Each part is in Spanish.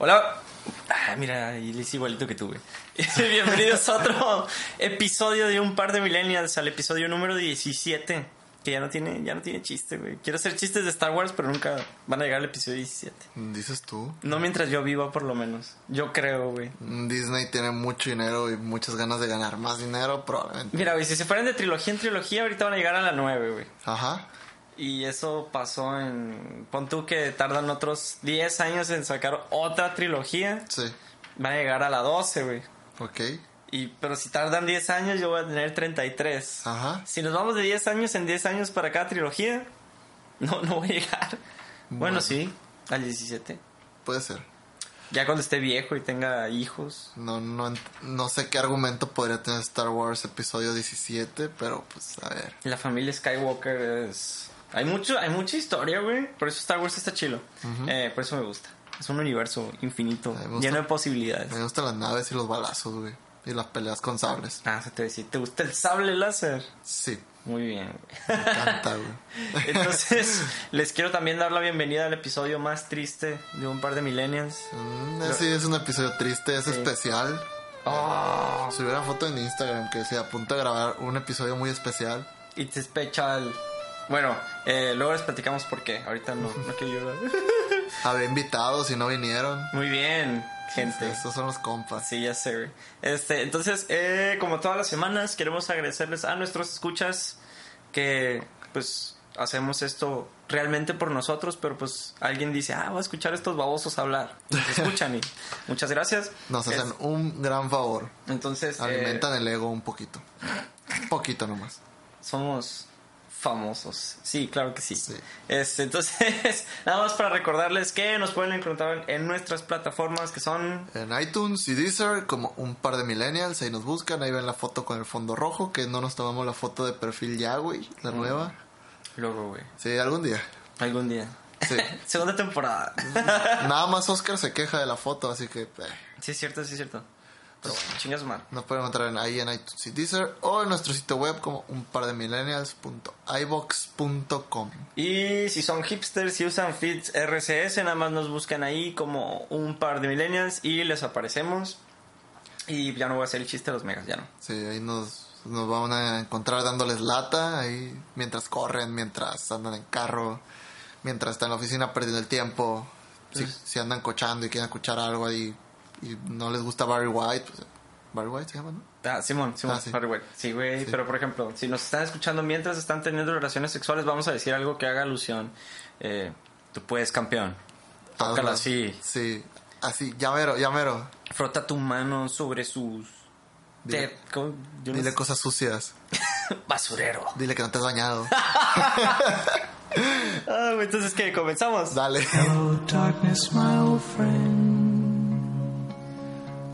Hola. Ah, mira, y le hice igualito que güey. Bienvenidos a otro episodio de Un Par de Millennials, al episodio número 17. Que ya no tiene, ya no tiene chiste, güey. Quiero hacer chistes de Star Wars, pero nunca van a llegar al episodio 17. Dices tú. No mientras yo viva, por lo menos. Yo creo, güey. Disney tiene mucho dinero y muchas ganas de ganar más dinero, probablemente. Mira, güey, si se fueran de trilogía en trilogía, ahorita van a llegar a la 9, güey. Ajá. Y eso pasó en. Pon tú que tardan otros 10 años en sacar otra trilogía. Sí. Van a llegar a la 12, güey. Ok. Y, pero si tardan 10 años, yo voy a tener 33. Ajá. Si nos vamos de 10 años en 10 años para cada trilogía, no, no voy a llegar. Bueno, Bueno. sí, al 17. Puede ser. Ya cuando esté viejo y tenga hijos. No, no, no sé qué argumento podría tener Star Wars episodio 17, pero pues a ver. La familia Skywalker es... Hay mucho, hay mucha historia, güey. Por eso Star Wars está chilo. Eh, por eso me gusta. Es un universo infinito, A gusta- lleno de posibilidades. Me gustan las naves y los balazos, güey. Y las peleas con sables. Ah, se te decía, ¿te gusta el sable láser? Sí. Muy bien, güey. Me encanta, güey. Entonces, les quiero también dar la bienvenida al episodio más triste de un par de millennials. Mm, sí, es un episodio triste, es especial. Oh, Subí una foto en Instagram que decía a punto de grabar un episodio muy especial. it's special. Bueno, eh, luego les platicamos por qué. Ahorita no, no quiero llorar. Había invitados y no vinieron. Muy bien, gente. Estos son los compas. Sí, ya sé, güey. Este, entonces, eh, como todas las semanas, queremos agradecerles a nuestros escuchas que, pues, hacemos esto realmente por nosotros, pero pues alguien dice, ah, voy a escuchar a estos babosos hablar. Escuchan y muchas gracias. Nos Es- hacen un gran favor. entonces, eh, Alimentan el ego un poquito. Un poquito nomás. somos famosos. Sí, claro que sí. Sí. Este, entonces, nada más para recordarles que nos pueden encontrar en nuestras plataformas que son En iTunes y Deezer, como un par de millennials, ahí nos buscan, ahí ven la foto con el fondo rojo, que no nos tomamos la foto de perfil ya, güey, la nueva. luego, güey. Sí, algún día. Algún día. Sí. Segunda temporada. Nada más Oscar se queja de la foto, así que eh, Sí, es cierto, sí, es cierto. Entonces, chingas mal. nos pueden encontrar en, ahí en iTunes y Deezer o en nuestro sitio web como un par de millennials.ibox.com. Y si son hipsters y usan feeds RCS, nada más nos buscan ahí como un par de millennials y les aparecemos. Y ya no voy a hacer el chiste de los megas, ya no. Sí, ahí nos, nos van a encontrar dándoles lata, ahí mientras corren, mientras andan en carro, mientras están en la oficina perdiendo el tiempo. Si, si andan cochando y quieren escuchar algo ahí y no les gusta Barry White, pues, Barry White se llama, ¿no? Ah, Simón, Simón, Ah, sí. sorry, güey. Sí, güey, pero por ejemplo, si nos están escuchando mientras están teniendo relaciones sexuales, vamos a decir algo que haga alusión. Eh, tú puedes, campeón. Tócala así. Sí, así, ya mero, ya mero. Frota tu mano sobre sus... Dile- cosas sucias. Basurero. Dile que no te has bañado. Ah, entonces, ¿qué? ¿Comenzamos? Dale. Hello, darkness, my old friend.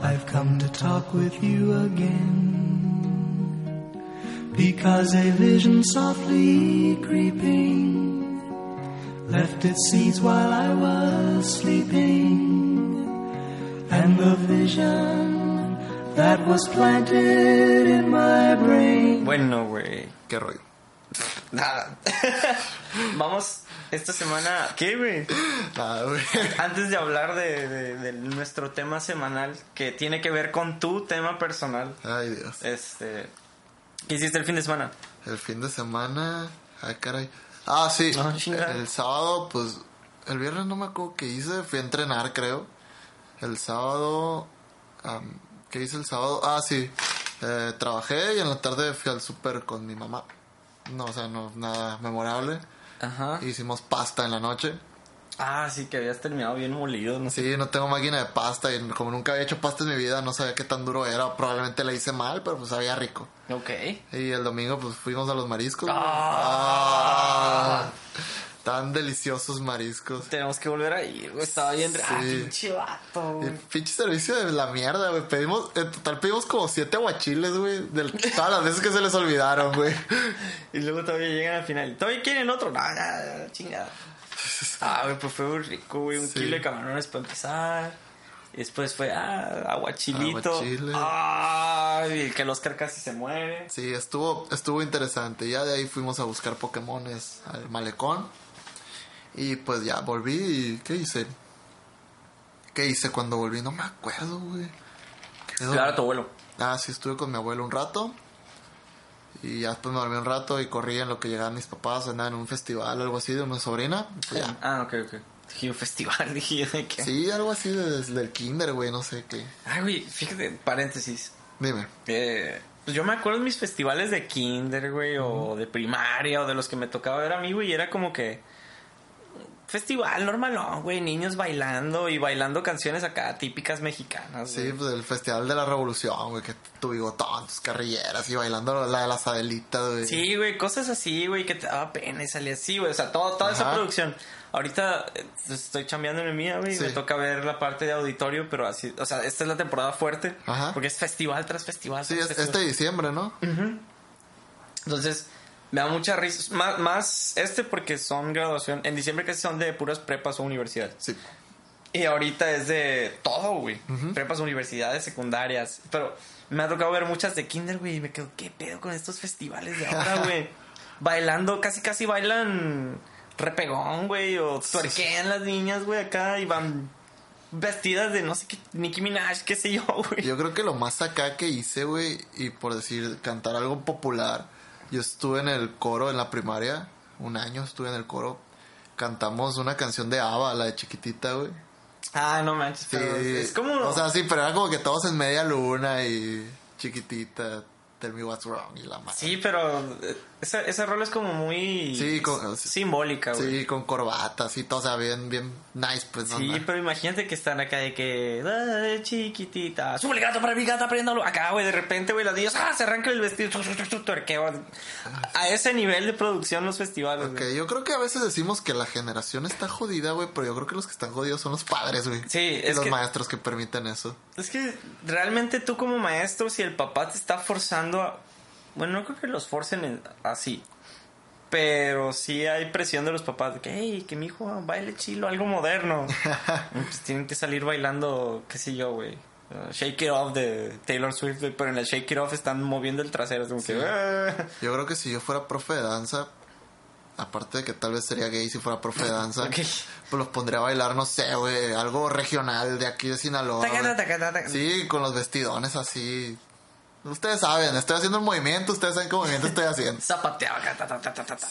I've come to talk with you again. Because a vision softly creeping left its seeds while I was sleeping. And the vision that was planted in my brain. Bueno, güey. Qué rollo. Nada. Vamos esta semana. ¿Qué, güey? Güey. Antes de hablar de, de- de nuestro tema semanal, que tiene que ver con tu tema personal, Ay, Dios. este. ¿Qué hiciste el fin de semana? El fin de semana. Ay, caray. Ah, sí. Ah, chingada. el sábado, pues. El viernes no me acuerdo qué hice. Fui a entrenar, creo. El sábado. am, ¿Qué hice el sábado? Ah, sí. Eh, trabajé y en la tarde fui al súper con mi mamá. No, o sea, no nada memorable. Ajá. Hicimos pasta en la noche. Ah, sí, que habías terminado bien molido, no sé. Sí, no tengo máquina de pasta y como nunca había hecho pasta en mi vida, no sabía qué tan duro era. Probablemente la hice mal, pero pues sabía rico. Ok. Y el domingo pues fuimos a los mariscos. Ah. Ah, tan deliciosos mariscos. Tenemos que volver a ir, güey. Estaba bien. Ah, Sí. pinche vato, güey. pinche servicio de la mierda, güey. Pedimos, en total pedimos como siete aguachiles, güey. De todas las veces que se les olvidaron, güey. Y luego todavía llegan al final. ¿Todavía quieren otro? No, ya, ya, chingada. Ah, güey, pues fue muy rico, güey. Un Sí. kilo de camarones para empezar. Y después fue, ah, aguachilito. Aguachile. Ah, y que el Oscar casi se muere. Sí, estuvo, estuvo interesante. Ya de ahí fuimos a buscar Pokémones al malecón. Y pues ya volví y ¿qué hice? ¿Qué hice cuando volví? No me acuerdo, güey. A tu abuelo. Ah, sí, estuve con mi abuelo un rato. Y ya después me dormí un rato y corrí en lo que llegaban mis papás, andaba en un festival algo así de una sobrina. pues ya. Ah, ok, ok. Dije un festival, dije de qué. Sí, algo así de- desde el kinder, güey, no sé qué. Ay, güey, fíjate, paréntesis. Dime. Eh, pues yo me acuerdo de mis festivales de kinder, güey, o de primaria, o de los que me tocaba ver a mí, güey, y era como que... Festival normal, güey, niños bailando y bailando canciones acá típicas mexicanas. Sí, pues el Festival de la Revolución, güey, que tu bigotón, tus carrilleras y bailando la de las Adelitas, güey. Sí, güey, cosas así, güey, que te daba pena y salía así, güey. O sea, todo, toda esa producción. Ahorita eh, estoy chambeando en mía, güey. Sí. Me toca ver la parte de auditorio, pero así, o sea, esta es la temporada fuerte. Ajá. Porque es festival tras festival. Sí, es festival. este diciembre, ¿no? Entonces, me da mucha risa. Más, más este porque son graduación. En diciembre casi son de puras prepas o universidades. Sí. Y ahorita es de todo, güey. Prepas, universidades, secundarias. Pero me ha tocado ver muchas de kinder, güey. Y me quedo, ¿qué pedo con estos festivales de ahora, güey? Bailando, casi casi bailan repegón, güey. O tuerquean las niñas, güey, acá. Y van vestidas de no sé qué, Nicki Minaj, qué sé yo, güey. Yo creo que lo más acá que hice, güey, y por decir, cantar algo popular, yo estuve en el coro en la primaria, un año estuve en el coro, cantamos una canción de ABBA, la de chiquitita, güey. Ah, no manches. Sí, pero es como... O sea, sí, pero era como que todos en media luna y chiquitita, tell me what's wrong y la madre. Sí, pero eh, esa, esa rol es como muy Sí, con- s- simbólica, güey. Sí, con corbatas y todo, o sea, bien, bien nice, pues. Sí, No. pero imagínate que están acá de que, "Ay, chiquitita, súbele gato para mi gata, préndalo. Acá, güey, de repente, güey, los niños, ah, se arranca el vestido, tu, tu, tu, tu, tuerqueo. A ese nivel de producción los festivales, Ok, yo creo que a veces decimos que la generación está jodida, güey, pero yo creo que los que están jodidos son los padres, güey. Sí, y es los que- maestros que permiten eso. Es que realmente tú como maestro, si el papá te está forzando a... Bueno, no creo que los forcen en- así. Pero sí hay presión de los papás de que, hey, que mi hijo baile chilo, algo moderno. Pues tienen que salir bailando, qué sé yo, güey. uh, Shake It Off de Taylor Swift, güey, pero en el Shake It Off están moviendo el trasero. Como que, "Ah". Yo creo que si yo fuera profe de danza, aparte de que tal vez sería gay si fuera profe de danza, pues los pondría a bailar, no sé, güey, algo regional de aquí de Sinaloa. Tacata, güey. tacata, tacata. Sí, con los vestidones así. Ustedes saben, estoy haciendo un movimiento, ustedes saben qué movimiento estoy haciendo. Zapateaba.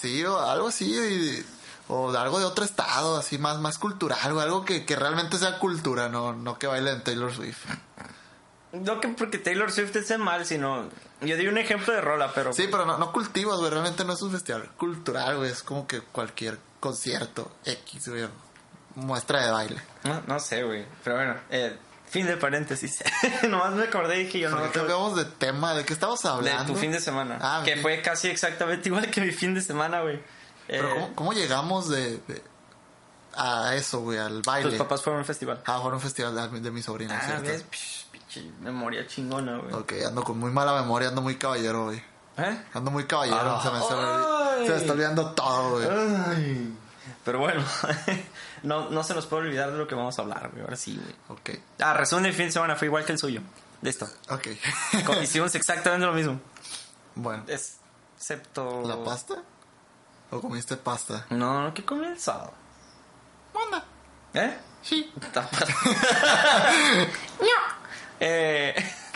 Sí, o algo así, y- o algo de otro estado, así más, más cultural, güey, algo que, que realmente sea cultura, no, no que bailen Taylor Swift. No que porque Taylor Swift esté mal, sino... Yo di un ejemplo de rola, pero... Sí, pero no, no cultivas, güey, realmente no es un festival cultural, güey, es como que cualquier concierto X, güey, muestra de baile. No, no sé, güey. Pero bueno, eh, fin de paréntesis. Nomás me acordé y dije yo no. ¿Por qué tengo- cambiamos de tema? ¿De qué estamos de hablando? tu fin de semana. Ah, que mi- fue casi exactamente igual que mi fin de semana, güey. Pero Eh, ¿cómo, cómo llegamos de, de- a eso, güey, al baile? tus papás fueron a un festival. Ah, fue un festival de, de mi sobrina, Ah, ves, memoria chingona, güey. Ok, ando con muy mala memoria, ando muy caballero, güey. ¿Eh? Ando muy caballero, Ah, se, me, ay. se me está olvidando todo, güey. Ay. Pero bueno, no, no se nos puede olvidar de lo que vamos a hablar, güey. Ahora sí, güey. Ok, Ah, resumen del fin de semana fue igual que el suyo. Listo. ok. Hicimos exactamente lo mismo. bueno, Es- Excepto. ¿la pasta? ¿O comiste pasta? No, no, ¿qué comí el sábado? Manda. ¿Eh? Sí. eh,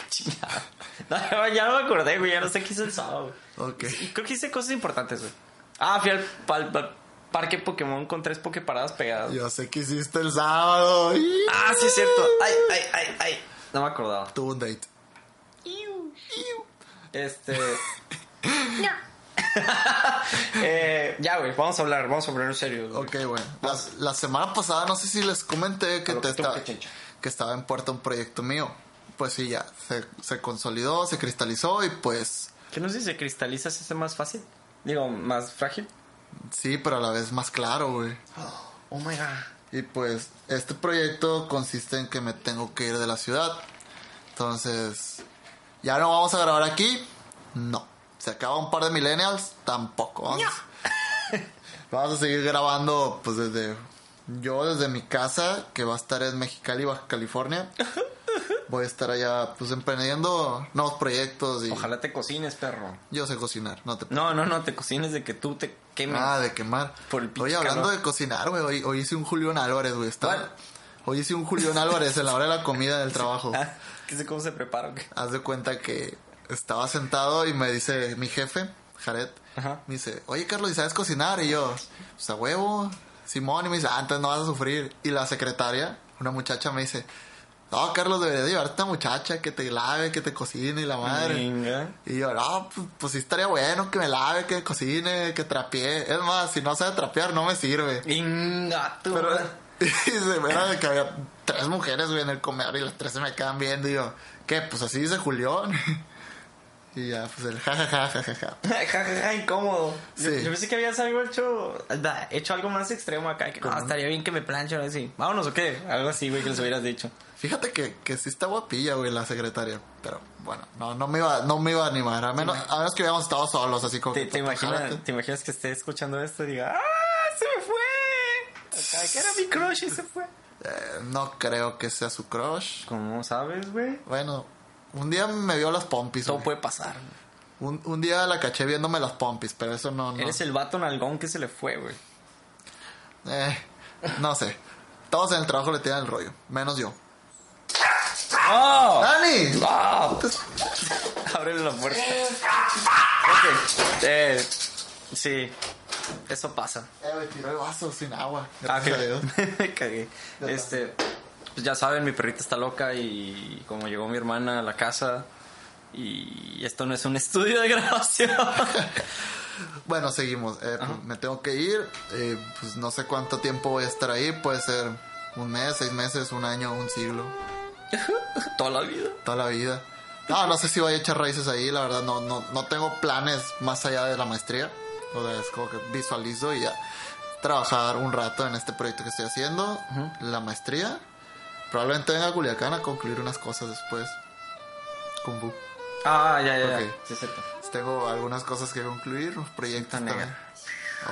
chingada. No, ya no me acordé, güey. Ya no sé qué hice el sábado. güey. Ok. Creo que hice cosas importantes, güey. Ah, fui al, pal- pal- parque Pokémon con tres Poképaradas pegadas. Yo sé que hiciste el sábado. Ah, sí, es cierto. Ay, ay, ay, ay. No me acordaba. Tuvo un date. Este. eh, ya, güey. Vamos a hablar. Vamos a hablar en serio. güey. Ok, bueno. La, la semana pasada, no sé si les comenté que, te que estaba, que estaba en puerta un proyecto mío. Pues sí, ya. Se, se consolidó, se cristalizó y pues... ¿Qué no sé si se cristaliza se hace más fácil? Digo, más frágil. Sí, pero a la vez más claro, güey. Oh my god. Y pues este proyecto consiste en que me tengo que ir de la ciudad. Entonces, ¿ya no vamos a grabar aquí? No. ¿Se acaba un par de millennials? Tampoco. Vamos, vamos a seguir grabando pues desde... Yo desde mi casa, que va a estar en Mexicali, Baja California. Voy a estar allá pues emprendiendo nuevos proyectos y Ojalá te cocines, perro. yo sé cocinar, no te No, no, no, te cocines de que tú te quemes. Ah, de quemar. Por el Oye, hablando calor. de cocinar, güey, hoy, hoy hice un Julián Álvarez, güey. Estaba. Hoy hice un Julián Álvarez en la hora de la comida del trabajo. Ah, ¿Qué sé cómo se prepara o qué? Haz de cuenta que estaba sentado y me dice mi jefe, Jared, Ajá. me dice, oye Carlos, ¿y sabes cocinar? Y yo, pues a huevo, Simón, y me dice, ah, entonces no vas a sufrir. Y la secretaria, una muchacha, me dice, no, Carlos, debería llevarte a una muchacha que te lave, que te cocine y la madre. Venga. Y yo, no, pues, pues sí estaría bueno que me lave, que cocine, que trapee. Es más, si no sabe trapear, no me sirve. Venga, tú. Pero, y se me era de que había tres mujeres, güey, en el comedor y las tres se me quedan viendo. Y yo, ¿qué? Pues así dice Julián. y ya, pues el jajaja, jajaja. Ja, ja, ja, incómodo. Yo, Sí. yo pensé que habías algo hecho, hecho algo más extremo acá. Que no, ¿Cómo? estaría bien que me planchen así. Vámonos o qué. Algo así, güey, que les hubieras dicho. Fíjate que, que sí está guapilla, güey, la secretaria. Pero bueno, no, no, me, iba, no me iba a animar. A menos, a menos que hubiéramos estado solos, así como ¿Te, que, te imaginas. ¿Te imaginas que esté escuchando esto y diga, ¡ah! ¡Se me fue! Acá, que era mi crush y se fue. Eh, no creo que sea su crush. ¿Cómo sabes, güey? Bueno, un día me vio las pompis. Todo puede pasar. Un, un día la caché viéndome las pompis, pero eso no. no. Eres el vato nalgón que se le fue, güey. Eh, no sé. Todos en el trabajo le tiran el rollo, menos yo. ¡Oh! ¡Dani! Ábrele la puerta. Ok. Eh, sí. Eso pasa. Eh, me tiró el vaso sin agua. Ah, Gracias a Dios. Me cagué. Este, pues ya saben, mi perrita está loca y como llegó mi hermana a la casa y esto no es un estudio de grabación. Bueno, seguimos. Eh, pues, me tengo que ir. Eh, pues no sé cuánto tiempo voy a estar ahí. Puede ser un mes, seis meses, un año, un siglo. Toda la vida. Toda la vida. No, no sé si voy a echar raíces ahí. La verdad, no, no, no tengo planes más allá de la maestría. O sea, es como que visualizo y ya. Trabajar un rato en este proyecto que estoy haciendo. La maestría. Probablemente venga a Culiacán a concluir unas cosas después. Kung Fu. Ah, ya, ya, ya. Ok. Sí, cierto. Tengo algunas cosas que concluir, los proyectos también.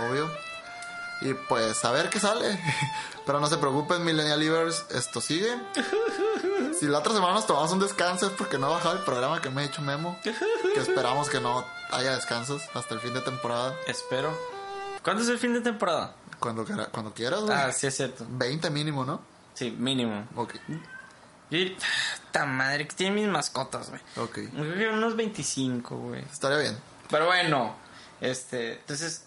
Obvio. Y pues a ver qué sale. Pero no se preocupen, Millennial Livers, esto sigue. Si la otra semana nos tomamos un descanso es porque no he bajado el programa que me ha hecho Memo. Que esperamos que no haya descansos hasta el fin de temporada. Espero. ¿Cuándo es el fin de temporada? Cuando, cuando quieras, güey. Ah, sí, es cierto. 20 mínimo, ¿no? Sí, mínimo. Ok. Y. ¡Ta madre! Que tiene mis mascotas, güey. Ok. Unos 25, güey. Estaría bien. Pero bueno, este, entonces,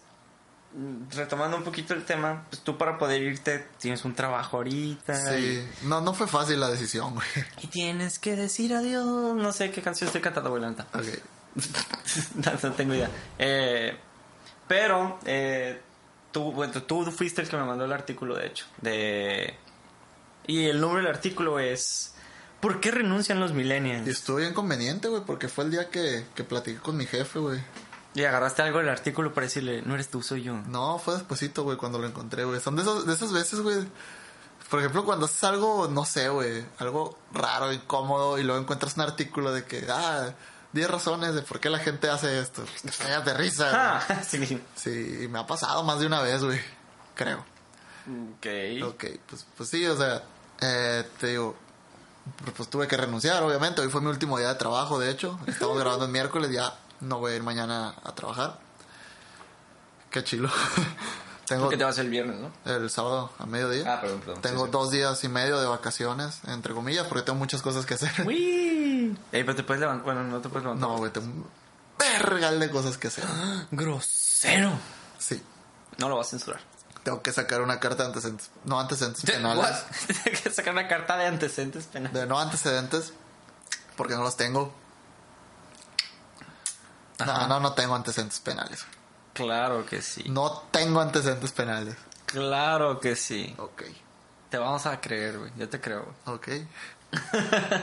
retomando un poquito el tema, pues tú para poder irte tienes un trabajo ahorita. Sí. No, no fue fácil la decisión, güey. Y, y tienes que decir adiós. No sé qué canción estoy cantando, güey. Ok. no, no tengo idea. Eh, pero, eh, tú, bueno, tú fuiste el que me mandó el artículo, de hecho. De... Y el nombre del artículo es... ¿Por qué renuncian los Y millennials? estuvo bien conveniente, güey, porque fue el día que, que platiqué con mi jefe, güey. Y agarraste algo del artículo para decirle, no eres tú, soy yo. No, fue despuesito, güey, cuando lo encontré, güey. Son de, esos, de esas veces, güey. Por ejemplo, cuando haces algo, no sé, güey, algo raro, incómodo, y luego encuentras un artículo de que, ah, 10 razones de por qué la gente hace esto. Te cagas de risa. Ah, sí. Sí, me ha pasado más de una vez, güey. Creo. Ok. Ok, pues, pues sí, o sea, eh, te digo, pues, pues tuve que renunciar, obviamente. Hoy fue mi último día de trabajo, de hecho. Estamos grabando el miércoles, ya no voy a ir mañana a trabajar. Qué chilo. Tengo ¿Qué te vas el viernes, no? el sábado a mediodía. Ah, perdón, perdón. Tengo Sí, sí. dos días y medio de vacaciones, entre comillas, porque tengo muchas cosas que hacer. ¡Uy! Ey, pero te puedes levantar. Bueno, no te puedes levantar. No, güey, tengo un vergal de cosas que hacer. ¡Grosero! Sí. No lo vas a censurar. Tengo que sacar una carta de antecedentes. No antecedentes penales. Tienes que sacar una carta de antecedentes penales. De no antecedentes, porque no los tengo. Ajá. No, no, no tengo antecedentes penales. Claro que sí. No tengo antecedentes penales. Claro que sí. Ok. Te vamos a creer, güey. Yo te creo, güey. Ok.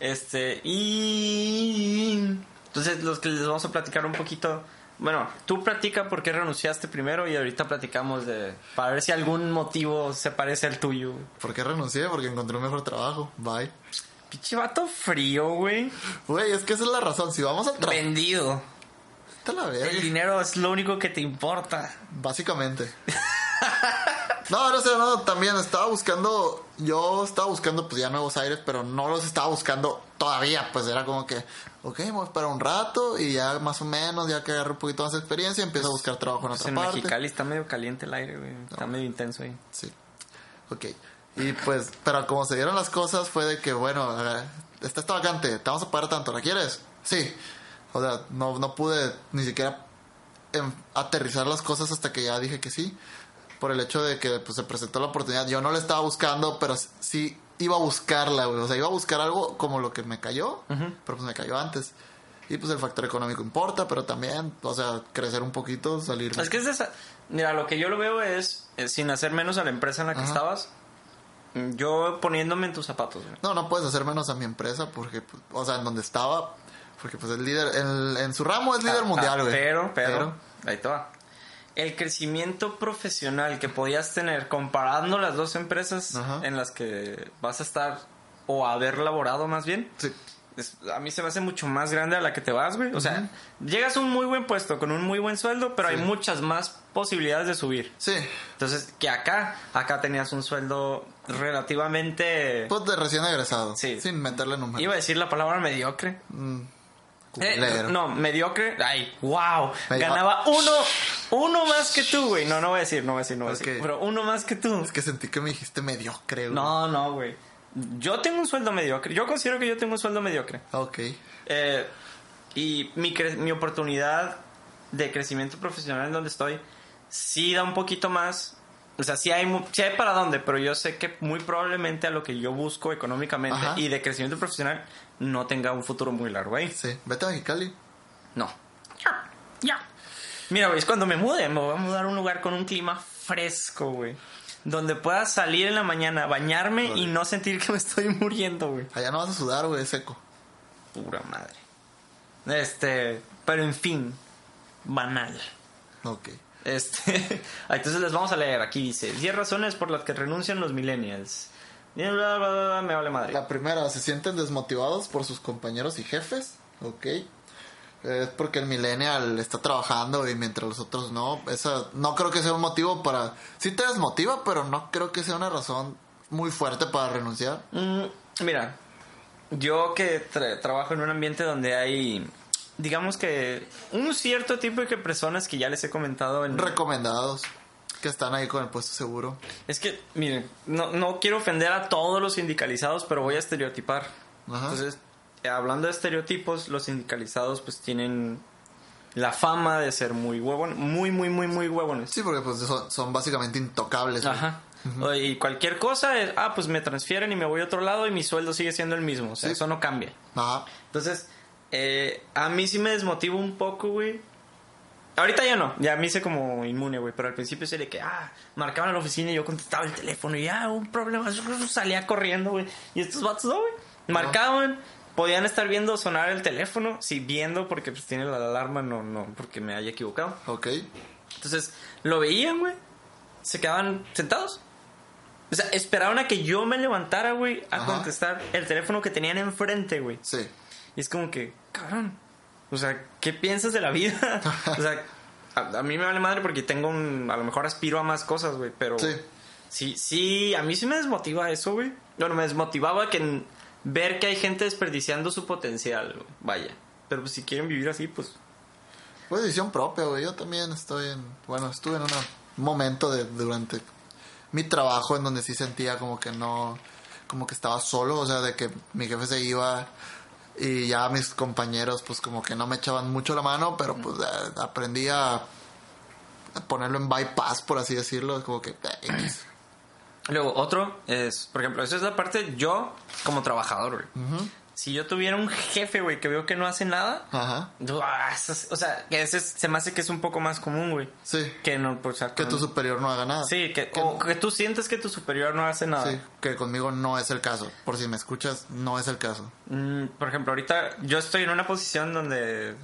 Este, y. Entonces, los que les vamos a platicar un poquito. Bueno, tú platica por qué renunciaste primero y ahorita platicamos de. Para ver si algún motivo se parece al tuyo. ¿Por qué renuncié? Porque encontré un mejor trabajo. Bye. Pinche vato frío, güey. Güey, es que esa es la razón. Si vamos a. Vendido. la. El dinero es lo único que te importa. Básicamente. No, no sé, no, también estaba buscando, yo estaba buscando pues ya nuevos aires, pero no los estaba buscando todavía, pues era como que, ok, me voy a esperar un rato y ya más o menos, ya que agarré un poquito más de experiencia, empiezo a buscar trabajo en Pues otra en parte. Mexicali está medio caliente el aire, güey. Está medio intenso ahí. Sí. Ok. Y pues, pero como se dieron las cosas fue de que, bueno, eh, está esta vacante, te vamos a pagar tanto, ¿la quieres? Sí. O sea, no, no pude ni siquiera em, aterrizar las cosas hasta que ya dije que sí. Por el hecho de que pues, se presentó la oportunidad. Yo no la estaba buscando, pero sí iba a buscarla, güey. O sea, iba a buscar algo como lo que me cayó, pero pues me cayó antes. Y pues el factor económico importa, pero también, o sea, crecer un poquito, salir. Es que es esa. Mira, lo que yo lo veo es, es sin hacer menos a la empresa en la que Ajá. estabas, yo poniéndome en tus zapatos, güey. No, no puedes hacer menos a mi empresa porque, pues, o sea, en donde estaba, porque pues el líder, en, en su ramo es líder Ah, mundial, ah, güey. pero, pero, ahí te va. El crecimiento profesional que podías tener comparando las dos empresas Ajá. en las que vas a estar o haber laborado más bien, Sí, es- a mí se me hace mucho más grande a la que te vas, güey. O sea, llegas a un muy buen puesto con un muy buen sueldo, pero Sí. hay muchas más posibilidades de subir. sí. Entonces, que acá, acá tenías un sueldo relativamente... Pues de recién egresado. Sí. Sin meterle números. Iba a decir la palabra mediocre. Mm, Eh, no, mediocre. Ay, wow. Medio- Ganaba uno, uno más que tú, güey. No, no voy a decir, no voy a decir, no voy a decir. Pero uno más que tú. Es que sentí que me dijiste mediocre, güey. No, no, güey. Yo tengo un sueldo mediocre. Yo considero que yo tengo un sueldo mediocre. Ok. Eh, y mi, cre- mi oportunidad de crecimiento profesional en donde estoy sí da un poquito más. O sea, sí hay, mu- sí hay para dónde, pero yo sé que muy probablemente a lo que yo busco económicamente Ajá. y de crecimiento profesional no tenga un futuro muy largo ahí. Sí. Vete a Mexicali. No. Ya, ya. Mira, güey, es cuando me mude, me voy a mudar a un lugar con un clima fresco, güey. Donde pueda salir en la mañana, bañarme y no sentir que me estoy muriendo, güey. Allá no vas a sudar, güey, es seco. Pura madre. Este, pero en fin, banal. Ok. Este, entonces les vamos a leer. Aquí dice: 10 razones por las que renuncian los millennials. Bla, bla, bla, bla, me vale madre. La primera, se sienten desmotivados por sus compañeros y jefes. Ok. Es porque el millennial está trabajando y mientras los otros no. Esa no creo que sea un motivo para. Sí te desmotiva, pero no creo que sea una razón muy fuerte para renunciar. Mm, mira, yo que tra- trabajo en un ambiente donde hay, digamos que, un cierto tipo de personas que ya les he comentado en... Recomendados. Que están ahí con el puesto seguro. Es que, miren, no, no quiero ofender a todos los sindicalizados, pero voy a estereotipar. Ajá. Entonces, eh, hablando de estereotipos, los sindicalizados pues tienen la fama de ser muy huevones, muy, muy, muy, muy huevones. Sí, porque pues son, son básicamente intocables. Ajá. Y cualquier cosa es, ah, pues me transfieren y me voy a otro lado y mi sueldo sigue siendo el mismo. O sea, Sí. eso no cambia. Ajá. Entonces, eh, a mí sí me desmotiva un poco, güey. Ahorita ya no, ya me hice como inmune, güey. Pero al principio sí de que, ah, marcaban a la oficina y yo contestaba el teléfono y ya, un problema. Salía corriendo, güey. Y estos vatos no, güey. Marcaban, podían estar viendo sonar el teléfono, sí, viendo porque pues tiene la alarma, no, no, porque me haya equivocado. Ok. Entonces, lo veían, güey. Se quedaban sentados. O sea, esperaban a que yo me levantara, güey, a Ajá. contestar el teléfono que tenían enfrente, güey. Sí. Y es como que, cabrón. O sea, ¿qué piensas de la vida? o sea, a, a mí me vale madre porque tengo un. A lo mejor aspiro a más cosas, güey, pero. Sí. Sí, sí, a mí sí me desmotiva eso, güey. Bueno, me desmotivaba que ver que hay gente desperdiciando su potencial, güey. Vaya. Pero pues si quieren vivir así, pues. Pues decisión propia, güey. Yo también estoy en. Bueno, estuve en un momento de, durante mi trabajo en donde sí sentía como que no. Como que estaba solo, o sea, de que mi jefe se iba y ya mis compañeros, pues como que no me echaban mucho la mano, pero pues eh, aprendí a, ponerlo en bypass, por así decirlo. Como que. eh. Luego, otro es, por ejemplo, esa es la parte yo como trabajador, güey. Ujú. Si yo tuviera un jefe, güey, que veo que no hace nada, Ajá. ah, o sea, que ese es- se me hace que es un poco más común, güey. Sí. Que no, pues, o sea, Que con- tu superior no haga nada. Sí, que, Que- o que tú sientes que tu superior no hace nada. Sí, que conmigo no es el caso. Por si me escuchas, no es el caso. Mm, por ejemplo, ahorita yo estoy en una posición donde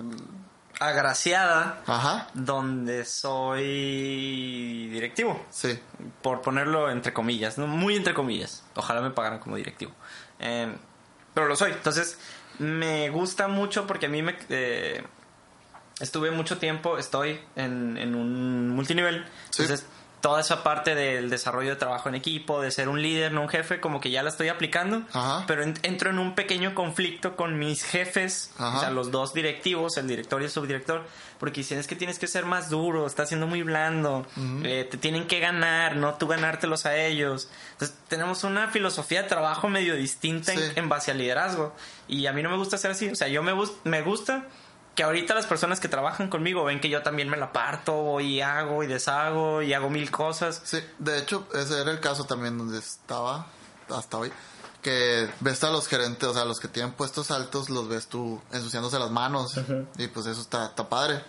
agraciada, Ajá. donde soy directivo, Sí. por ponerlo entre comillas, ¿no? muy entre comillas. Ojalá me pagaran como directivo. Eh, pero lo soy. Entonces, me gusta mucho porque a mí me... eh, estuve mucho tiempo, estoy en, en un multinivel. Sí. Entonces, toda esa parte del desarrollo de trabajo en equipo, de ser un líder, no un jefe, como que ya la estoy aplicando, Ajá. pero en- entro en un pequeño conflicto con mis jefes, Ajá. o sea, los dos directivos, el director y el subdirector, porque dicen es que tienes que ser más duro, estás siendo muy blando, eh, te tienen que ganar, no tú ganártelos a ellos. Entonces tenemos una filosofía de trabajo medio distinta en- Sí. en, base al liderazgo y a mí no me gusta ser así, o sea, yo me, me gusta que ahorita las personas que trabajan conmigo ven que yo también me la parto y hago y deshago y hago mil cosas. Sí, de hecho, ese era el caso también donde estaba hasta hoy. Que ves a los gerentes, o sea, los que tienen puestos altos, los ves tú ensuciándose las manos. Y pues eso está, está padre.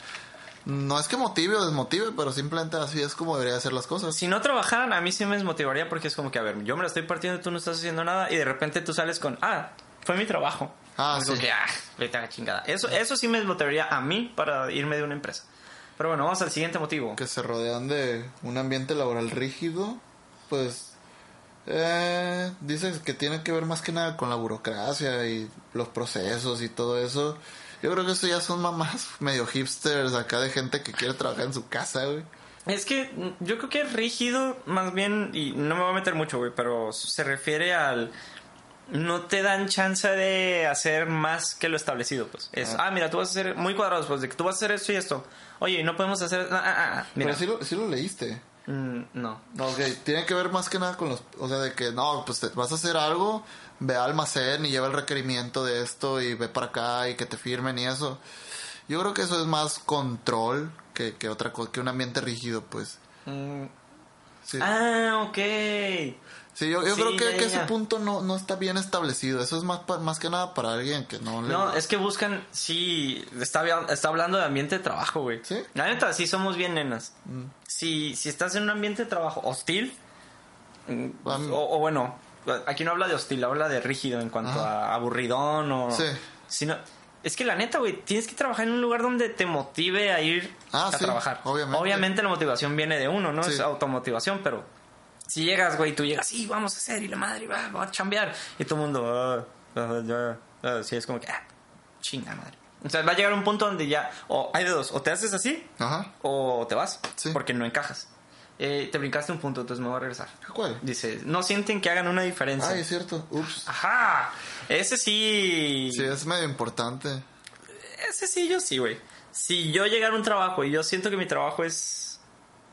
No es que motive o desmotive, pero simplemente así es como debería ser las cosas. Si no trabajaran, a mí sí me desmotivaría porque es como que, a ver, yo me la estoy partiendo, tú no estás haciendo nada y de repente tú sales con, ah, fue mi trabajo. Ah, sí. que, ah, vete a la chingada. Eso, eso sí me desmotivaría a mí para irme de una empresa. Pero bueno, vamos al siguiente motivo. Que se rodean de un ambiente laboral rígido, pues eh, dices que tiene que ver más que nada con la burocracia y los procesos y todo eso. Yo creo que eso ya son mamás medio hipsters acá de gente que quiere trabajar en su casa, güey. Es que mm, yo creo que es rígido, más bien, y no me voy a meter mucho, güey, pero se refiere al... No te dan chance de hacer más que lo establecido, pues. Es, ah, mira, tú vas a hacer muy cuadrados, pues, de que tú vas a hacer esto y esto. Oye, y no podemos hacer... Ah, ah, ah, mira. Pero sí lo, sí lo leíste. Mm, no. No, ok, tiene que ver más que nada con los... O sea, de que no, pues te- vas a hacer algo, ve al almacén y lleva el requerimiento de esto y ve para acá y que te firmen y eso. Yo creo que eso es más control que, que otra cosa, que un ambiente rígido, pues. Mm, Sí, Ah, ok. Sí yo, yo sí, creo que, ese punto no, no está bien establecido. Eso es más, más que nada para alguien que no le... No, es que buscan, sí, está, está hablando de ambiente de trabajo, güey. ¿Sí? La neta, sí somos bien nenas. Mm. Si, si estás en un ambiente de trabajo hostil, mm, o, o bueno, aquí no habla de hostil, habla de rígido en cuanto Ajá. a aburridón o... Sí. Si no- es que la neta, güey, tienes que trabajar en un lugar donde te motive a ir Ah, a sí, trabajar. obviamente. la motivación viene de uno, ¿no? Sí. Es automotivación, pero si llegas, güey, tú llegas, sí, vamos a hacer, y la madre, va, va a chambear. Y todo el mundo, ah, ah, ah, sí, es como que, ah, chinga madre. O sea, va a llegar un punto donde ya, o hay de dos, o te haces así, Ajá. o te vas, Sí. porque no encajas. Eh, te brincaste un punto, entonces me voy a regresar. ¿Cuál? Dice, no sienten que hagan una diferencia. Ay, es cierto. Ups. Ajá, ese sí. Sí, es medio importante. Ese sí, yo sí, güey. Si yo llegara a un trabajo y yo siento que mi trabajo es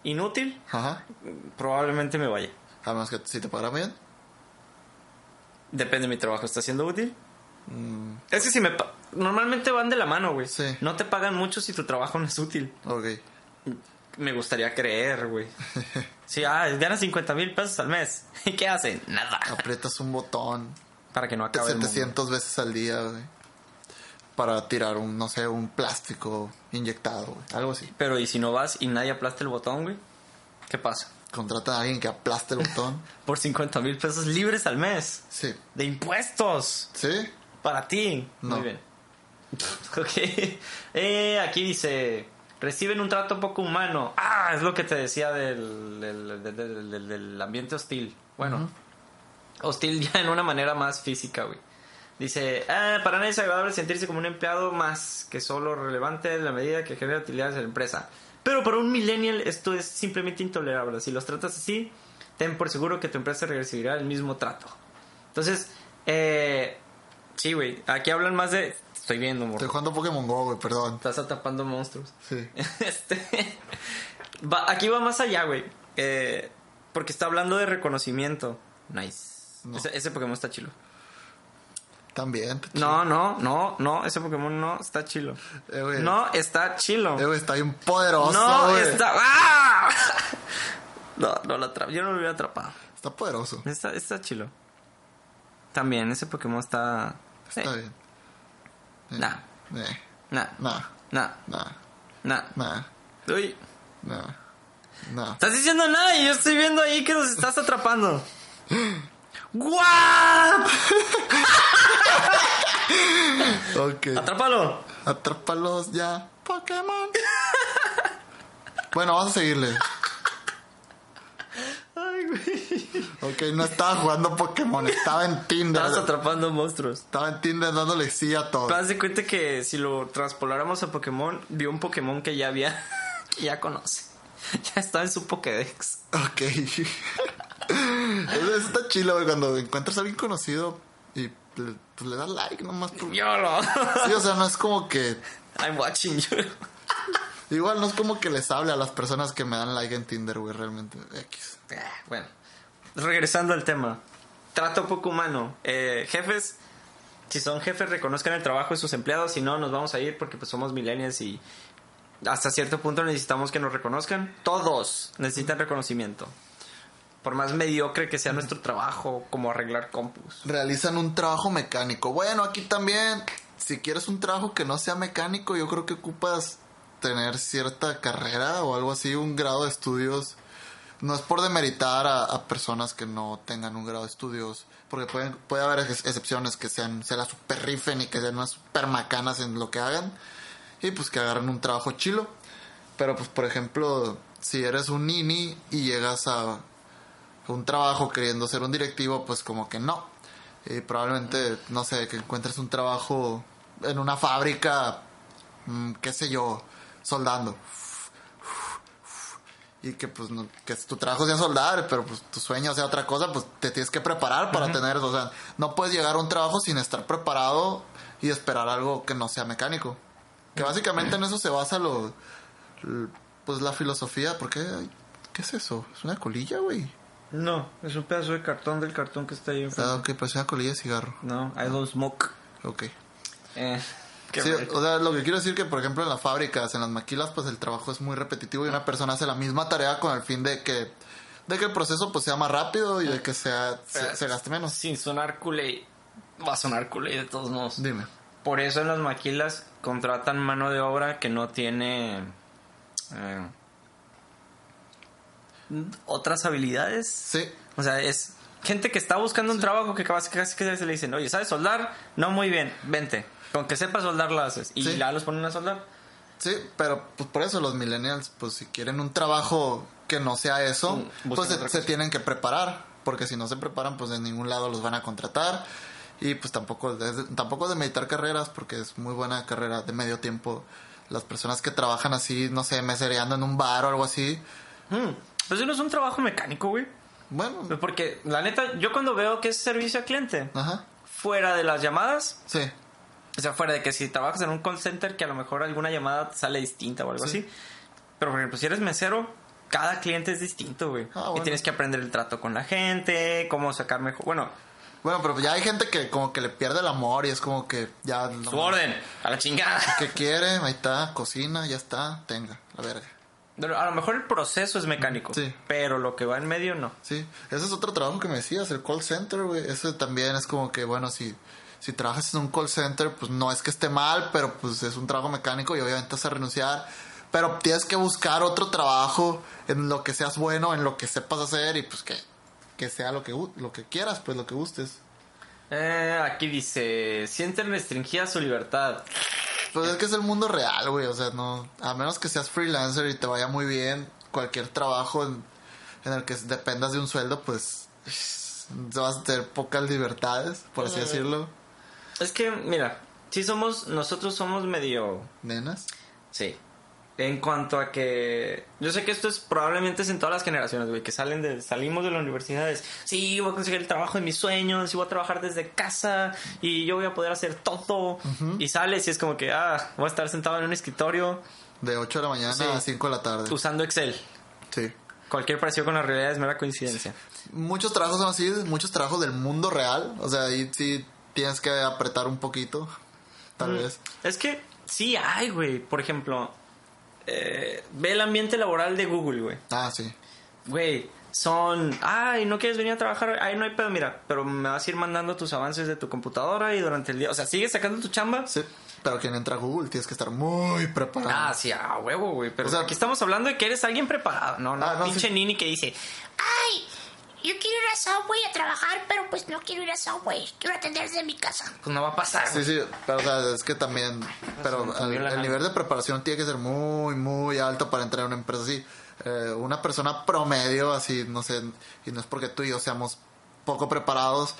inútil, Ajá. probablemente me vaya. Además que si te pagan bien. Depende de mi trabajo. ¿Está siendo útil? Ese sí me... pa- Normalmente van de la mano, güey. Sí. No te pagan mucho si tu trabajo no es útil. Ok. Me gustaría creer, güey. Sí, ah, ganas 50 mil pesos al mes. ¿Y qué hacen? Nada. Aprietas un botón Para que no acabe el mundo. 700 veces al día, güey. Para tirar un, no sé, un plástico inyectado, güey. Algo así. Pero ¿y si no vas y nadie aplasta el botón, güey? ¿Qué pasa? Contratan a alguien que aplaste el botón. Por 50 mil pesos libres al mes. Sí. De impuestos. ¿Sí? Para ti. No. Muy bien. Ok. Eh, aquí dice... Reciben un trato poco humano. Ah, es lo que te decía del, del, del- del- del- del ambiente hostil. Bueno, hostil ya en una manera más física, güey. Dice, ah, para nadie es agradable sentirse como un empleado más que solo relevante en la medida que genera utilidades en la empresa. Pero para un millennial esto es simplemente intolerable. Si los tratas así, ten por seguro que tu empresa recibirá el mismo trato. Entonces, eh, sí, güey, aquí hablan más de... Estoy viendo, morro. Estoy jugando Pokémon Go, güey, perdón. Estás atrapando monstruos. Sí. Este, va- aquí va más allá, güey. Eh, porque está hablando de reconocimiento. Nice. No. Ese, ese Pokémon está chilo. También. No, no, no, no. Ese Pokémon no está chilo. Eh. No está chilo. Eh, está bien poderoso, no güey. está. ¡Ah! No, no lo atrapé. Yo no lo hubiera atrapado. Está poderoso. Está, está chilo. También, ese Pokémon está. Está Eh, bien. Nah, Eh, nah, nah, nah, nah, nah. nah, Uy. nah, nah. Estás diciendo nada y yo estoy viendo ahí que nos estás atrapando. ¡Guau! Ok. ¡Atrápalo! Atrápalos ya, Pokémon. bueno, vamos a seguirle. Ay, güey. Ok, no estaba jugando Pokémon, estaba en Tinder. Estabas atrapando monstruos. Estaba en Tinder dándole sí a todo. Te das de cuenta que si lo transpoláramos a Pokémon, vio un Pokémon que ya había, que ya conoce. ya está en su Pokédex. Ok. Eso está chilo, güey, cuando encuentras a alguien conocido y le, pues, le das like nomás. por- Yo lo. Sí, o sea, no es como que... I'm watching you. Igual no es como que les hable a las personas que me dan like en Tinder, güey, realmente. X. Ah, Bueno, regresando al tema. Trato poco humano. Eh, jefes, si son jefes, reconozcan el trabajo de sus empleados. Si no, nos vamos a ir porque pues somos millennials y hasta cierto punto necesitamos que nos reconozcan. Todos necesitan reconocimiento. Por más mediocre que sea nuestro trabajo, como arreglar compus. Realizan un trabajo mecánico. Bueno, aquí también, si quieres un trabajo que no sea mecánico, yo creo que ocupas tener cierta carrera o algo así, un grado de estudios. No es por demeritar a, a personas que no tengan un grado de estudios, porque pueden, puede haber ex- excepciones que sean, se la super rifen y que sean unas super macanas en lo que hagan, y pues que agarren un trabajo chilo. Pero pues por ejemplo, si eres un nini y llegas a un trabajo queriendo ser un directivo, pues como que no. Y probablemente, no sé, que encuentres un trabajo en una fábrica, mm, qué sé yo, soldando. Y que pues no- que tu trabajo sea soldar, pero pues tu sueño sea otra cosa, pues te tienes que preparar para tener eso. O sea, no puedes llegar a un trabajo sin estar preparado y esperar algo que no sea mecánico. Que básicamente en eso se basa lo, pues la filosofía. ¿Por qué? Ay, ¿Qué es eso? ¿Es una colilla, güey? No, es un pedazo de cartón del cartón que está ahí enfrente. Ah, ok, pues una colilla de cigarro. No, I don't smoke. Ok. Eh, Sí, o sea, lo que quiero decir que, por ejemplo, en las fábricas, en las maquilas, pues el trabajo es muy repetitivo y una persona hace la misma tarea con el fin de que, de que el proceso pues sea más rápido y de que sea, se, se gaste menos. Sin sonar culé, va a sonar culé de todos modos. Dime. Por eso en las maquilas contratan mano de obra que no tiene eh, otras habilidades. Sí. O sea, es gente que está buscando un trabajo que casi, casi que se le dicen, oye, ¿sabes soldar? No, muy bien, vente. Con que sepas soldar lo haces. Y Sí. ya los ponen a soldar. Sí, pero pues por eso los millennials, pues si quieren un trabajo que no sea eso, pues se, tienen que preparar, porque si no se preparan, pues de ningún lado los van a contratar. Y pues tampoco, es- tampoco de meditar carreras, porque es muy buena carrera de medio tiempo. Las personas que trabajan así, no sé, mesereando en un bar o algo así, Mm, Pues eso no es un trabajo mecánico, güey. bueno, Porque la neta, yo cuando veo que es servicio al cliente, ajá, fuera de las llamadas, sí, O sea, fuera de que si trabajas en un call center, que a lo mejor alguna llamada te sale distinta o algo Sí. así. Pero, por ejemplo, si eres mesero, cada cliente es distinto, güey. Ah, Y bueno. tienes que aprender el trato con la gente, cómo sacar mejor. Bueno, Bueno, pero ya hay gente que como que le pierde el amor y es como que ya... no- su orden, a la chingada. ¿Qué quiere? Ahí está, cocina, ya está, tenga, la verga. A lo mejor el proceso es mecánico. Sí. Pero lo que va en medio, no. Sí, ese es otro trabajo que me decías, el call center, güey. Ese también es como que, bueno, si, si trabajas en un call center, pues no es que esté mal, pero pues es un trabajo mecánico y obviamente vas a renunciar. Pero tienes que buscar otro trabajo en lo que seas bueno, en lo que sepas hacer y pues que, que sea lo que, lo que quieras, pues lo que gustes. Eh, aquí dice, sienten restringida su libertad. Pues es que es el mundo real, güey. O sea, no. A menos que seas freelancer y te vaya muy bien, cualquier trabajo en, en el que dependas de un sueldo, pues. Vas a tener pocas libertades, por así decirlo. Es que, mira, si somos, nosotros somos medio... Nenas. Sí. En cuanto a que... Yo sé que esto es probablemente es en todas las generaciones, güey, que salen de... Salimos de la universidad, es... Sí, voy a conseguir el trabajo de mis sueños, y voy a trabajar desde casa, y yo voy a poder hacer todo. Y sales y es como que, ah, voy a estar sentado en un escritorio De 8 de la mañana Sí. a 5 de la tarde. usando Excel. Sí. Cualquier parecido con la realidad es mera coincidencia. Muchos trabajos son así, muchos trabajos del mundo real. O sea, ahí sí tienes que apretar un poquito. Tal vez. Es que sí hay, güey. Por ejemplo, eh, ve el ambiente laboral de Google, güey. Ah, sí. Güey, son, ay, no quieres venir a trabajar, ay, no hay pedo, mira, pero me vas a ir mandando tus avances de tu computadora y durante el día, o sea, sigues sacando tu chamba. Sí. Pero quien entra a Google tienes que estar muy preparado. Ah, sí, a huevo, güey, pero O sea, aquí estamos hablando de que eres alguien preparado, no, no, Ah, no, pinche sí. nini que dice, Ay, yo quiero ir a Subway a trabajar, pero pues no quiero ir a Subway. Quiero atender desde mi casa. pues no va a pasar. Sí, sí, pero o sea, es que también, pero me el, nivel de preparación tiene que ser muy, muy alto para entrar a una empresa así. Eh, una persona promedio, así, no sé, y no es porque tú y yo seamos poco preparados,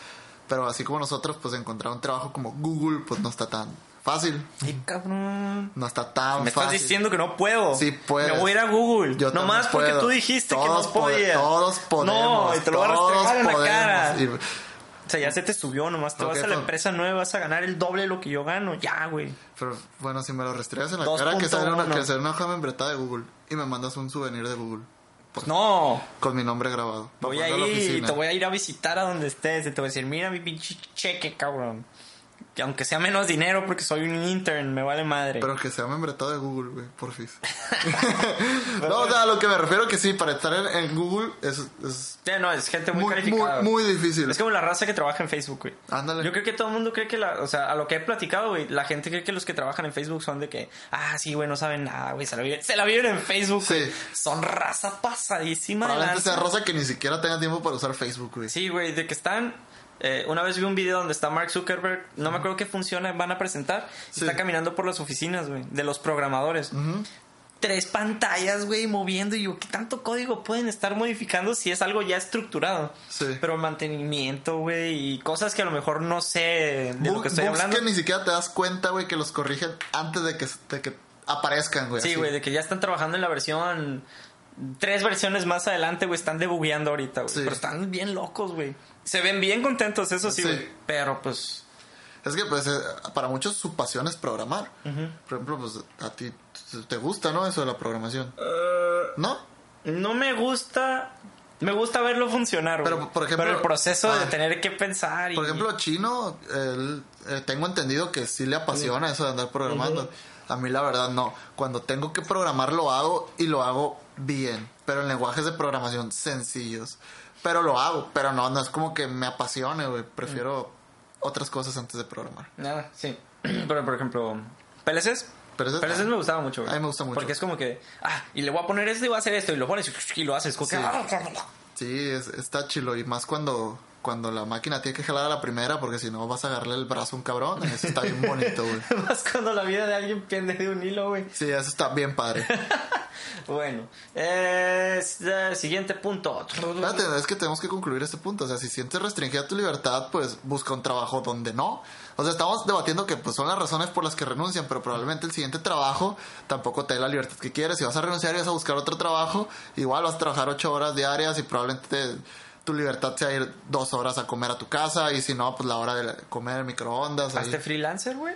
pero así como nosotros, pues encontrar un trabajo como Google, pues no está tan Fácil. Ay, cabrón. No está tan Me estás fácil. diciendo que no puedo. Sí puedes. Me voy a ir a Google. Yo Nomás también porque puedo. tú dijiste Todos que no podía. Todos podemos. No, y te lo voy a restregar en la podemos. cara. Y- O sea, ya se te subió, nomás te Ok, vas a la pero- empresa nueva, vas a ganar el doble de lo que yo gano. Ya, güey. pero bueno, si me lo restregas en la 2.1. cara, que sea una, que sea una hoja membretada de Google. Y me mandas un souvenir de Google. Pues no. Con mi nombre grabado. Voy a la ir te voy a ir a visitar a donde estés. Te voy a decir, mira mi pinche cheque, cabrón. Que aunque sea menos dinero porque soy un intern, me vale madre. Pero que sea membretado de Google, güey, porfis. no, o sea, a lo que me refiero que sí, para estar en, en Google es, es Ya, no, es gente muy, muy, muy, calificada. muy difícil. Es como la raza que trabaja en Facebook, güey. Ándale. Yo creo que todo el mundo cree que la, o sea, a lo que he platicado, güey, la gente cree que los que trabajan en Facebook son de que, ah, sí, güey, no saben nada, güey, se la viven, se la viven en Facebook, Sí. güey. Son raza pasadísima de Probablemente sea lanza. Rosa que ni siquiera tenga tiempo para usar Facebook, güey. Sí, güey, de que están. Eh, una vez vi un video donde está Mark Zuckerberg, no me acuerdo qué funciona, van a presentar. Sí. Está caminando por las oficinas, güey, de los programadores. Tres pantallas, güey, moviendo. Y yo, ¿qué tanto código pueden estar modificando si es algo ya estructurado? Sí. Pero mantenimiento, güey, y cosas que a lo mejor no sé de lo que estoy hablando. que ni siquiera te das cuenta, güey, que los corrigen antes de que, de que aparezcan, güey. Sí, güey, de que ya están trabajando en la versión. Tres versiones más adelante, güey, están debugueando ahorita, güey. Sí. Pero están bien locos, güey. Se ven bien contentos, eso sí, Sí. güey. Pero pues. Es que, pues, eh, para muchos su pasión es programar. Por ejemplo, pues, a ti te gusta, ¿no? Eso de la programación. ¿No? No me gusta. Me gusta verlo funcionar, güey. Pero, por ejemplo- Pero el proceso de tener que pensar y. Por ejemplo, Chino, él, eh, tengo entendido que sí le apasiona eso de andar programando. A mí la verdad no. Cuando tengo que programar lo hago y lo hago bien. Pero en lenguajes de programación sencillos. Pero lo hago. Pero no, no es como que me apasione, güey. Prefiero otras cosas antes de programar. Nada, sí. Pero, por ejemplo, ¿PLCs? Ah. me gustaba mucho, güey. A mí me gusta mucho. Porque es como que, ah, y le voy a poner esto y voy a hacer esto, y lo pones y lo haces. Como que, Sí. ah, Sí, es- está chilo. Y más cuando, cuando la máquina tiene que jalar a la primera, porque si no vas a agarrarle el brazo a un cabrón. Eso está bien bonito, güey. Más cuando la vida de alguien pende de un hilo, güey. Sí, eso está bien padre. Bueno, eh, siguiente punto. Espérate, es que tenemos que concluir este punto. O sea, si sientes restringida tu libertad, pues busca un trabajo donde no. O sea, estamos debatiendo que pues, son las razones por las que renuncian, pero probablemente el siguiente trabajo tampoco te dé la libertad que quieres. Si vas a renunciar y vas a buscar otro trabajo, igual vas a trabajar ocho horas diarias y probablemente te- tu libertad sea ir dos horas a comer a tu casa y si no, pues la hora de comer en microondas. ahí. Hazte freelancer, güey.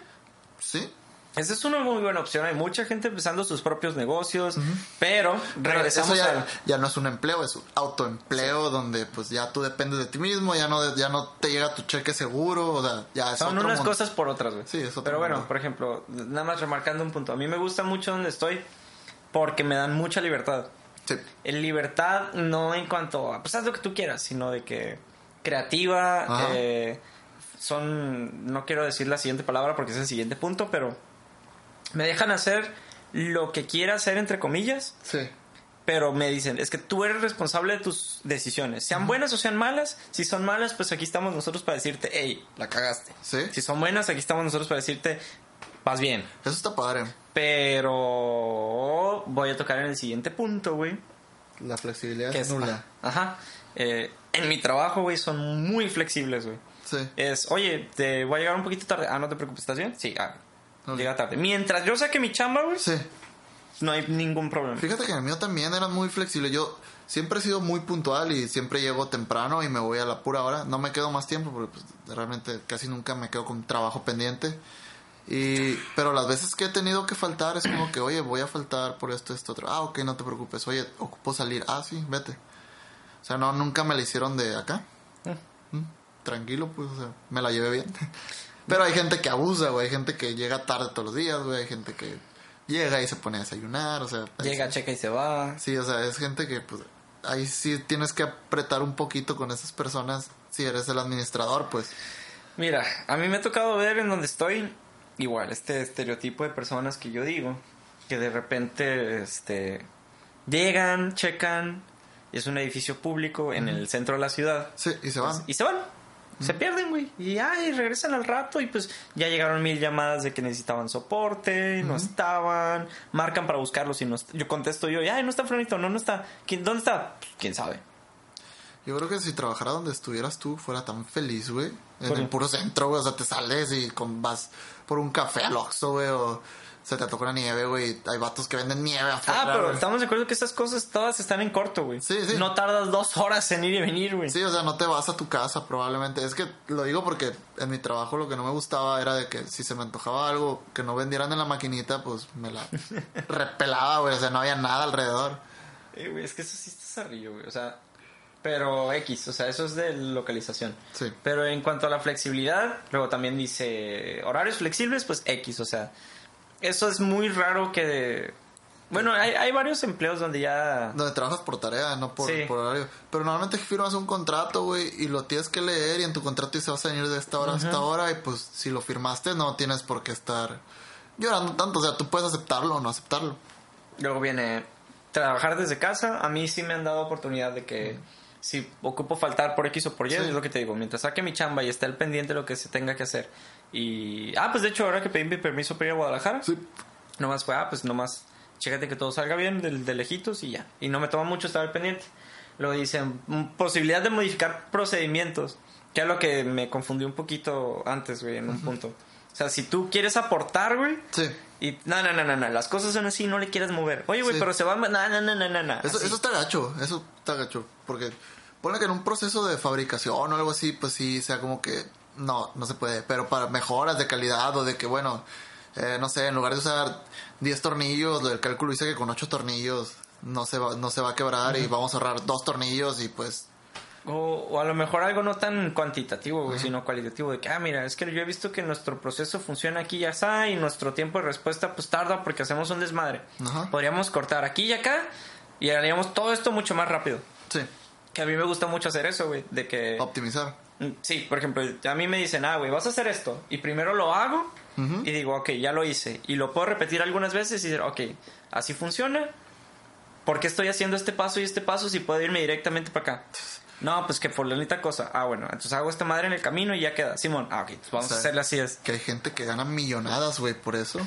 Sí. Esa es una muy buena opción. Hay mucha gente empezando sus propios negocios, pero Pero regresamos eso ya, ya no es un empleo, es un autoempleo donde pues ya tú dependes de ti mismo, ya no, ya no te llega tu cheque seguro, o sea, ya es Son otro unas mundo. cosas por otras, güey. Sí, es otro Pero bueno, por ejemplo, nada más remarcando un punto. A mí me gusta mucho donde estoy porque me dan mucha libertad. Sí. En libertad no en cuanto a, pues haz lo que tú quieras, sino de que creativa, eh, son, no quiero decir la siguiente palabra porque es el siguiente punto, pero me dejan hacer lo que quiera hacer, entre comillas, Sí. pero me dicen, es que tú eres responsable de tus decisiones, sean buenas o sean malas, si son malas, pues aquí estamos nosotros para decirte, hey, la cagaste. Sí. Si son buenas, aquí estamos nosotros para decirte, vas bien. Eso está padre. Pero voy a tocar en el siguiente punto, güey. La flexibilidad Que es, nula. Ajá. Eh, en mi trabajo, güey, son muy flexibles, güey. Sí. Es, oye, te voy a llegar un poquito tarde. Ah, no te preocupes, ¿estás bien? Sí, ah, llega tarde. Mientras yo saque mi chamba, güey, Sí. no hay ningún problema. Fíjate que en el mío también eran muy flexibles. Yo siempre he sido muy puntual y siempre llego temprano y me voy a la pura hora. No me quedo más tiempo porque pues, realmente casi nunca me quedo con trabajo pendiente. Y, pero las veces que he tenido que faltar es como que, oye, voy a faltar por esto, esto, otro. Ah, ok, no te preocupes. Oye, ocupo salir. Ah, sí, vete. O sea, no, nunca me la hicieron de acá. Mm, Tranquilo, pues, o sea, me la llevé bien. Pero hay gente que abusa, güey. Hay gente que llega tarde todos los días, güey. Hay gente que llega y se pone a desayunar, o sea. Llega, sí. checa y se va. Sí, o sea, es gente que, pues, ahí sí tienes que apretar un poquito con esas personas. Si eres el administrador, pues. Mira, a mí me ha tocado ver en donde estoy, igual, este estereotipo de personas que yo digo, que de repente, este, llegan, checan, y es un edificio público en el centro de la ciudad, Sí, y se van. y se van. Se pierden, güey. Y ay, regresan al rato y pues ya llegaron mil llamadas de que necesitaban soporte, no estaban, marcan para buscarlos y no yo contesto yo, ay, no está Fronito, no, no está. ¿Quién, ¿Dónde está? Pues, ¿Quién sabe? Yo creo que si trabajara donde estuvieras tú, fuera tan feliz, güey. en el puro centro, güey. O sea, te sales y con, vas por un café al Oxxo, güey, o se te toca una nieve, güey. Hay vatos que venden nieve afuera. Ah, pero estamos de acuerdo que estas cosas todas están en corto, güey. Sí, sí. No tardas dos horas en ir y venir, güey. Sí, o sea, no te vas a tu casa probablemente. Es que lo digo porque en mi trabajo lo que no me gustaba era de que si se me antojaba algo que no vendieran en la maquinita, pues me la repelaba, güey. O sea, no había nada alrededor. Eh, güey, es que eso sí está zarrillo, güey. O sea, pero X, o sea, eso es de localización. Sí. Pero en cuanto a la flexibilidad, luego también dice horarios flexibles, pues X, o sea, eso es muy raro que... Bueno, hay, hay varios empleos donde ya... Donde trabajas por tarea, no por, Sí. por horario. Pero normalmente firmas un contrato, güey, y lo tienes que leer y en tu contrato dice vas a venir de esta hora a esta hora y pues si lo firmaste no tienes por qué estar llorando tanto. O sea, tú puedes aceptarlo o no aceptarlo. Luego viene trabajar desde casa. A mí sí me han dado oportunidad de que si ocupo faltar por X o por Y, Sí. es lo que te digo. Mientras saque mi chamba y esté al pendiente de lo que se tenga que hacer. Y... Ah, pues de hecho, ahora que pedí mi permiso para ir a Guadalajara, Sí. nomás fue, ah, pues nomás chécate que todo salga bien de, de lejitos y ya. Y no me toma mucho estar al pendiente. Luego dicen, mm, posibilidad de modificar procedimientos. Que es lo que me confundí un poquito antes, güey, en un punto. O sea, si tú quieres aportar, güey, Sí. y no, no, no, no, no, las cosas son así, no le quieres mover. Oye, güey, Sí. pero se va, no, no, no, no, no, no. Eso, así. eso está gacho, eso está gacho. Porque ponle que en un proceso de fabricación o algo así, pues sí, sea como que no, no se puede. Pero para mejoras de calidad o de que, bueno, eh, no sé, en lugar de usar 10 tornillos, el cálculo dice que con 8 tornillos no se va, no se va a quebrar y vamos a ahorrar dos tornillos y pues O, o a lo mejor algo no tan cuantitativo, güey, sino cualitativo. De que, ah, mira, es que yo he visto que nuestro proceso funciona aquí y está y nuestro tiempo de respuesta pues tarda porque hacemos un desmadre. Ajá. Podríamos cortar aquí y acá y haríamos todo esto mucho más rápido. sí, Que a mí me gusta mucho hacer eso, güey, de que... optimizar. Mm, Sí, por ejemplo, a mí me dicen, ah, güey, vas a hacer esto. Y primero lo hago Ujú. y digo, ok, ya lo hice. Y lo puedo repetir algunas veces y decir, ok, así funciona. ¿Por qué estoy haciendo este paso y este paso si puedo irme directamente para acá? No, pues que por la única cosa. Ah, bueno, entonces hago esta madre en el camino y ya queda. Simón, ah, ok, pues vamos O sea, a hacerle así. Es. Que hay gente que gana millonadas, güey, por eso.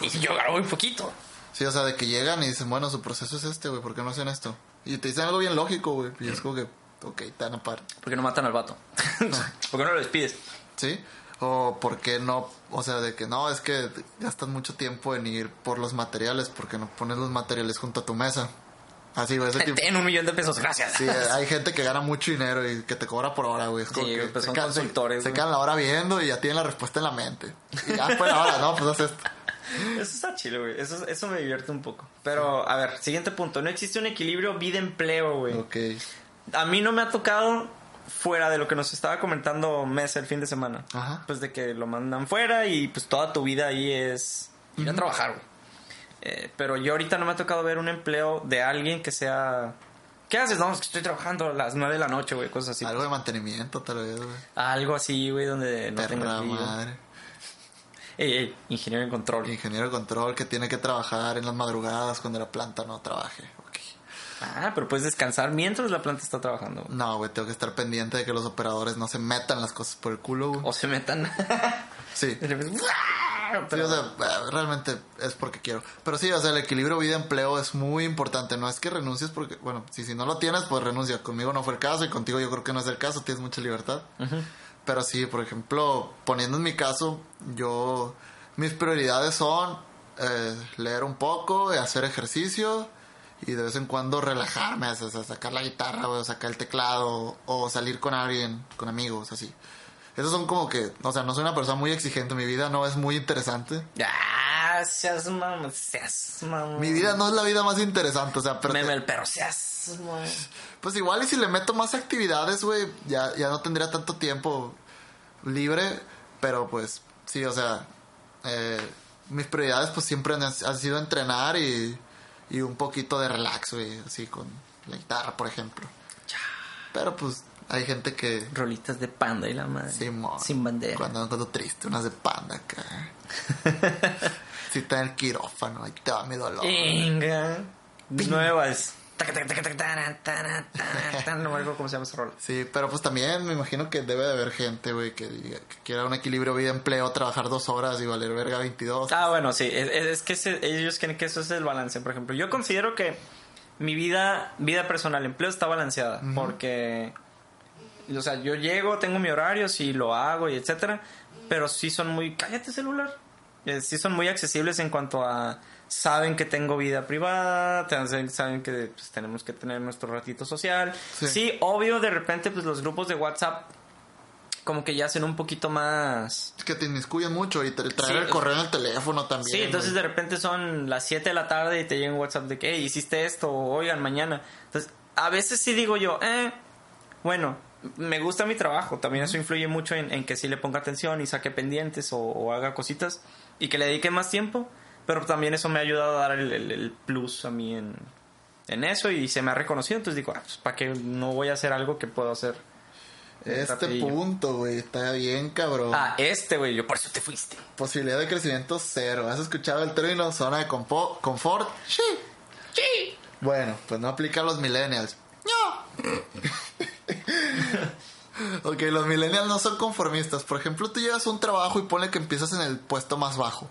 Y yo gano muy poquito. Sí, o sea, de que llegan y dicen, bueno, su proceso es este, güey, ¿por qué no hacen esto? Y te dicen algo bien lógico, güey, y es como que, ok, te van a par. ¿Por qué no matan al vato? ¿Por qué no lo despides? ¿Sí? O por qué no, o sea, de que no, es que gastas mucho tiempo en ir por los materiales, porque no pones los materiales junto a tu mesa. Así, güey, ese tipo. Ten un millón de pesos, gracias. Sí, hay gente que gana mucho dinero y que te cobra por hora, güey. Es como Sí, que pues se son se- consultores, Se, güey. quedan la hora viendo y ya tienen la respuesta en la mente. Y ya fue la hora, no, pues haz esto. Eso está chido, güey. Eso, eso me divierte un poco. Pero, a ver, siguiente punto. No existe un equilibrio vida-empleo, güey. Ok. A mí no me ha tocado fuera de lo que nos estaba comentando Mesa el fin de semana. Ajá. Pues de que lo mandan fuera y pues toda tu vida ahí es ir a trabajar, güey. Eh, pero yo ahorita no me ha tocado ver un empleo de alguien que sea... ¿Qué haces? No, es que estoy trabajando a las 9 de la noche, güey, cosas así. Algo de mantenimiento, tal vez, güey. Algo así, güey, donde no Perra lío. madre. Ey, ey, ingeniero en control. Ingeniero de control que tiene que trabajar en las madrugadas cuando la planta no trabaje. Ok. Ah, pero puedes descansar mientras la planta está trabajando. güey. No, güey, tengo que estar pendiente de que los operadores no se metan las cosas por el culo, güey. O se metan... Sí. Sí, o sea, eh, realmente es porque quiero. Pero sí, o sea, el equilibrio vida-empleo es muy importante. No es que renuncies porque, bueno, si, si no lo tienes, pues renuncia. Conmigo no fue el caso y contigo yo creo que no es el caso. Tienes mucha libertad. Pero sí, por ejemplo, poniendo en mi caso, yo, mis prioridades son eh, leer un poco, hacer ejercicio y de vez en cuando relajarme, o sea, sacar la guitarra o sacar el teclado o salir con alguien, con amigos, así. Esos son como que, o sea, no soy una persona muy exigente, mi vida no es muy interesante. Ya, seas mamón, seas mamón. Mi vida no es la vida más interesante, o sea, pero... Meme, pero seas mamón. Pues igual y si le meto más actividades, güey, ya, ya no tendría tanto tiempo libre, pero pues sí, o sea, eh, mis prioridades pues siempre han, han sido entrenar y, y un poquito de relax, güey, así con la guitarra, por ejemplo. Pero pues hay gente que... Rolitas de panda y la madre. Mo- Sin bandera. Cuando ando triste, unas de panda acá. si está en el quirófano, ahí te va mi dolor. Venga. Nuevas. No me acuerdo cómo se llama esa rola. Sí, pero pues también me imagino que debe de haber gente, güey, que, que quiera un equilibrio vida-empleo, trabajar dos horas y valer verga 22. Ah, bueno, sí. Es, es que ese- ellos creen que eso es el balance. Por ejemplo, yo considero que mi vida, vida personal, empleo está balanceada. Porque O sea, yo llego, tengo mi horario, sí lo hago y etcétera. Pero sí son muy. Cállate, celular. Eh, sí son muy accesibles en cuanto a. Saben que tengo vida privada, saben que pues, tenemos que tener nuestro ratito social. Sí. Sí. obvio, de repente, pues los grupos de WhatsApp como que ya hacen un poquito más... Es que te inmiscuyen mucho y traer Sí, el correo en el teléfono también. Sí, entonces güey. de repente son las 7 de la tarde y te llega un WhatsApp de que, hey, hiciste esto, o, oigan, mañana. Entonces, a veces sí digo yo, eh, bueno, me gusta mi trabajo, también eso influye mucho en, en que sí le ponga atención y saque pendientes o, o haga cositas y que le dedique más tiempo, pero también eso me ha ayudado a dar el, el- el plus a mí en, en eso y se me ha reconocido, entonces digo, ah, pues, ¿para qué no voy a hacer algo que puedo hacer? Este rapidillo? punto, güey, está bien cabrón. Ah, este, güey, yo por eso te fuiste. Posibilidad de crecimiento cero. ¿Has escuchado el término zona de compo- confort? Sí. Sí. Bueno, pues no aplica a los millennials. No. ok, los millennials no son conformistas. Por ejemplo, tú llegas a un trabajo y pone que empiezas en el puesto más bajo.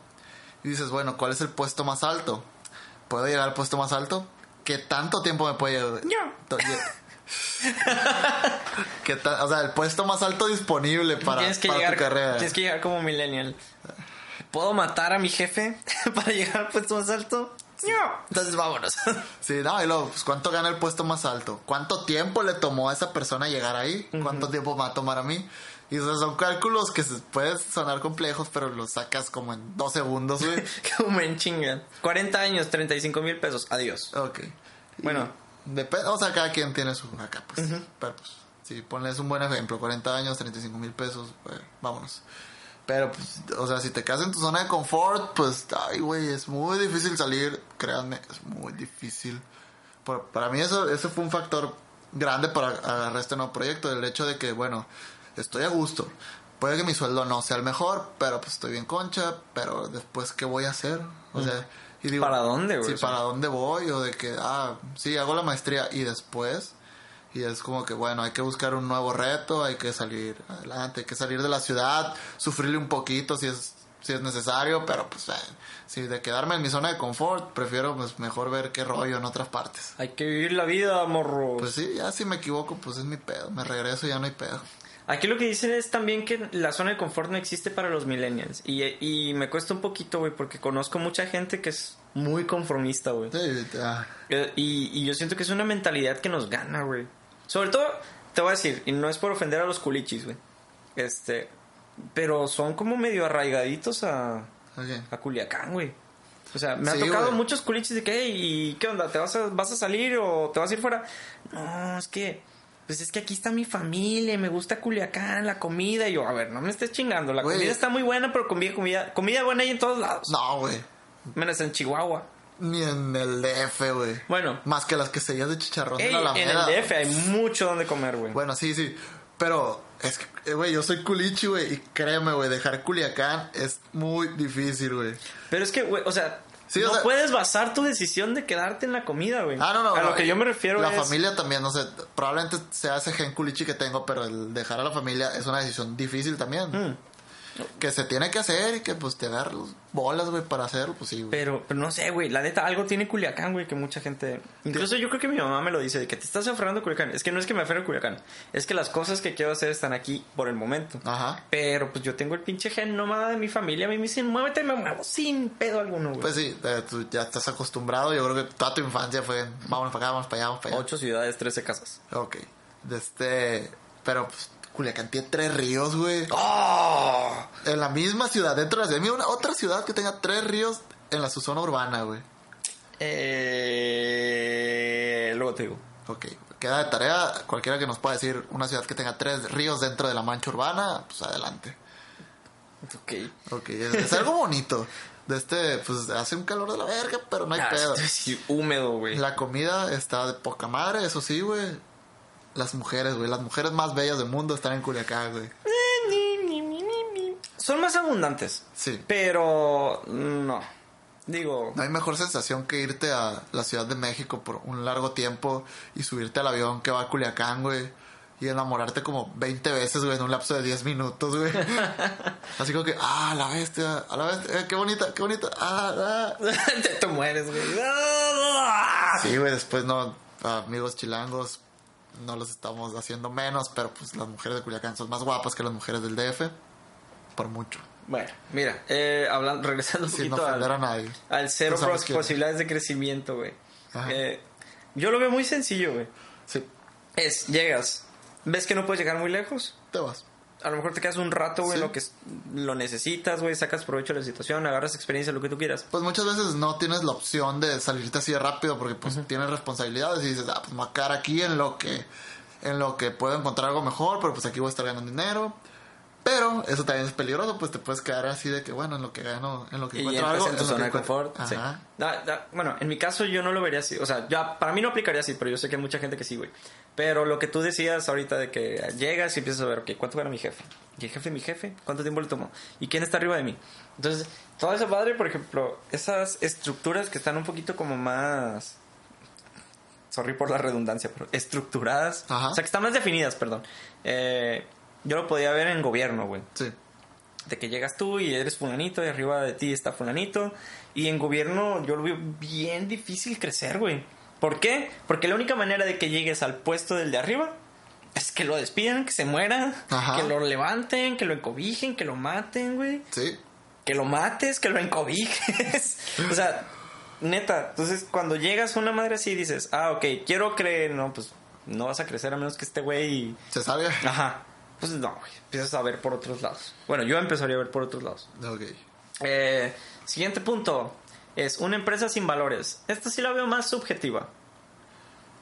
Y dices, bueno, ¿cuál es el puesto más alto? ¿Puedo llegar al puesto más alto? ¿Qué tanto tiempo me puede llevar? No. To- lle- ¿Qué ta- o sea, el puesto más alto disponible para, tienes que para llegar, tu carrera. Tienes que llegar como millennial. ¿Puedo matar a mi jefe para llegar al puesto más alto? Entonces vámonos. Sí, no, y luego, pues, ¿cuánto gana el puesto más alto? ¿Cuánto tiempo le tomó a esa persona llegar ahí? ¿Cuánto tiempo me va a tomar a mí? Y o sea, son cálculos que se pueden sonar complejos, pero los sacas como en dos segundos, güey. como en chinga. 40 años, 35 mil pesos. Adiós. ok. Bueno. Depende, o sea, cada quien tiene su acá, pues. Pero pues, sí, ponles un buen ejemplo, 40 años, 35 mil pesos, pues, vámonos. Pero, pues, o sea, si te quedas en tu zona de confort, pues, ay, güey, es muy difícil salir, créanme, es muy difícil. Por- para mí eso, eso fue un factor grande para agarrar este nuevo proyecto, el hecho de que, bueno, estoy a gusto. Puede que mi sueldo no sea el mejor, pero pues estoy bien concha, pero después, ¿qué voy a hacer? O sea, y digo, ¿Para dónde, güey? Sí, para dónde voy, o de que, ah, sí, hago la maestría y después, y es como que, bueno, hay que buscar un nuevo reto, hay que salir adelante, hay que salir de la ciudad, sufrirle un poquito si es, si es necesario, pero pues, eh, si de quedarme en mi zona de confort, prefiero pues mejor ver qué rollo en otras partes. Hay que vivir la vida, morro. Pues sí, ya si me equivoco, pues es mi pedo, me regreso y ya no hay pedo. Aquí lo que dicen es también que la zona de confort no existe para los millennials. Y, y me cuesta un poquito, güey, porque conozco mucha gente que es muy conformista, güey. Sí, ah, Y, y yo siento que es una mentalidad que nos gana, güey. Sobre todo, te voy a decir, y no es por ofender a los culichis, güey. Este, pero son como medio arraigaditos a, a Culiacán, güey. O sea, me ha Sí, tocado güey. muchos culichis de que, "Hey, ¿y qué onda? ¿Te vas a, vas a salir o te vas a ir fuera? No, es que, pues es que aquí está mi familia, me gusta Culiacán, la comida. Y yo, a ver, no me estés chingando. La Güey. comida está muy buena, pero comida, comida, comida buena hay en todos lados. No, güey. Menos en Chihuahua. Ni en el DF, güey. Bueno, Más que las quesadillas de chicharrón de ey, la en el DF hay mucho donde comer, güey. Bueno, sí, sí. Pero es que, eh, güey, yo soy culichi, güey. Y créeme, güey, dejar Culiacán es muy difícil, güey. Pero es que, güey, o sea, Sí, o no sea- puedes basar tu decisión de quedarte en la comida, güey. Ah, no, no. A lo que yo me refiero La es... familia también, no sé. Probablemente sea ese gen culichi que tengo, pero el dejar a la familia es una decisión difícil también. Mm. Que se tiene que hacer y que, pues, te agarras bolas, güey, para hacerlo, pues sí, güey. Pero, pero no sé, güey. La neta, algo tiene Culiacán, güey, que mucha gente. Incluso yo creo que mi mamá me lo dice, de que te estás aferrando a Culiacán. Es que no es que me aferre a Culiacán. Es que las cosas que quiero hacer están aquí por el momento. Ajá. Pero pues yo tengo el pinche gen nómada de mi familia. A mí me dicen, muévete, me muevo sin pedo alguno, güey. Pues sí, eh, tú ya estás acostumbrado. Yo creo que toda tu infancia fue, vámonos para acá, vamos para allá, vamos para allá. Ocho ciudades, trece casas. Ok. De este. Pero pues Culiacán tiene tres ríos, güey. ¡Oh! En la misma ciudad, dentro de la ciudad. Mira, una otra ciudad que tenga tres ríos en la su zona urbana, güey. Eh... Luego te digo. Ok. Queda de tarea cualquiera que nos pueda decir una ciudad que tenga tres ríos dentro de la mancha urbana, pues adelante. Ok. Ok. Es, es algo bonito. De este, pues hace un calor de la verga, pero no hay Ah, pedo. es húmedo, güey. La comida está de poca madre, eso sí, güey. Las mujeres, güey. Las mujeres más bellas del mundo están en Culiacán, güey. Son más abundantes. Sí. Pero no. Digo, No hay mejor sensación que irte a la Ciudad de México por un largo tiempo y subirte al avión que va a Culiacán, güey. Y enamorarte como 20 veces, güey, en un lapso de 10 minutos, güey. Así como que, ah, la bestia, a la bestia, eh, qué bonita, qué bonita, ah, ah. te, te mueres, güey. Sí, güey, después no, amigos chilangos, no los estamos haciendo menos, pero pues las mujeres de Culiacán son más guapas que las mujeres del DF. Por mucho. Bueno, mira, eh, hablando, regresando un Sin poquito al, a nadie. al cero quién. posibilidades de crecimiento, güey. Eh, yo lo veo muy sencillo, güey. Sí, Es, llegas, ves que no puedes llegar muy lejos, te vas. A lo mejor te quedas un rato, güey, Sí. lo que lo necesitas, güey, sacas provecho de la situación, agarras experiencia, lo que tú quieras. Pues muchas veces no tienes la opción de salirte así de rápido porque pues tienes responsabilidades y dices, ah, pues me voy a quedar aquí en lo que en lo que puedo encontrar algo mejor, pero pues aquí voy a estar ganando dinero. Pero eso también es peligroso, pues te puedes quedar así de que bueno, en lo que gano, en lo que encuentro algo, en tu en zona de confort. sí. Da- da- bueno, en mi caso yo no lo vería así. O sea, ya, para mí no aplicaría así, pero yo sé que hay mucha gente que sí, güey. Pero lo que tú decías ahorita de que llegas y empiezas a ver, ok, ¿cuánto gana mi jefe? ¿Y el jefe mi jefe? ¿Cuánto tiempo le tomó? ¿Y quién está arriba de mí? Entonces, todo eso padre, por ejemplo, esas estructuras que están un poquito como más... Sorry por la redundancia, pero estructuradas. Ajá. O sea, que están más definidas, perdón. Eh, yo lo podía ver en gobierno, güey Sí. de que llegas tú y eres fulanito y arriba de ti está fulanito. Y en gobierno yo lo veo bien difícil crecer, güey. ¿Por qué? Porque la única manera de que llegues al puesto del de arriba es que lo despidan, que se muera, Ajá. que lo levanten, que lo encobijen, que lo maten, güey. Sí. Que lo mates, que lo encobijes. o sea, neta. Entonces, cuando llegas a una madre así dices, ah, ok, quiero creer, no, pues no vas a crecer a menos que este güey ¿Se sabe? Ajá. Pues no, güey. Empiezas a ver por otros lados. Bueno, yo empezaría a ver por otros lados. Ok. Eh, siguiente punto. Es una empresa sin valores. Esta sí la veo más subjetiva.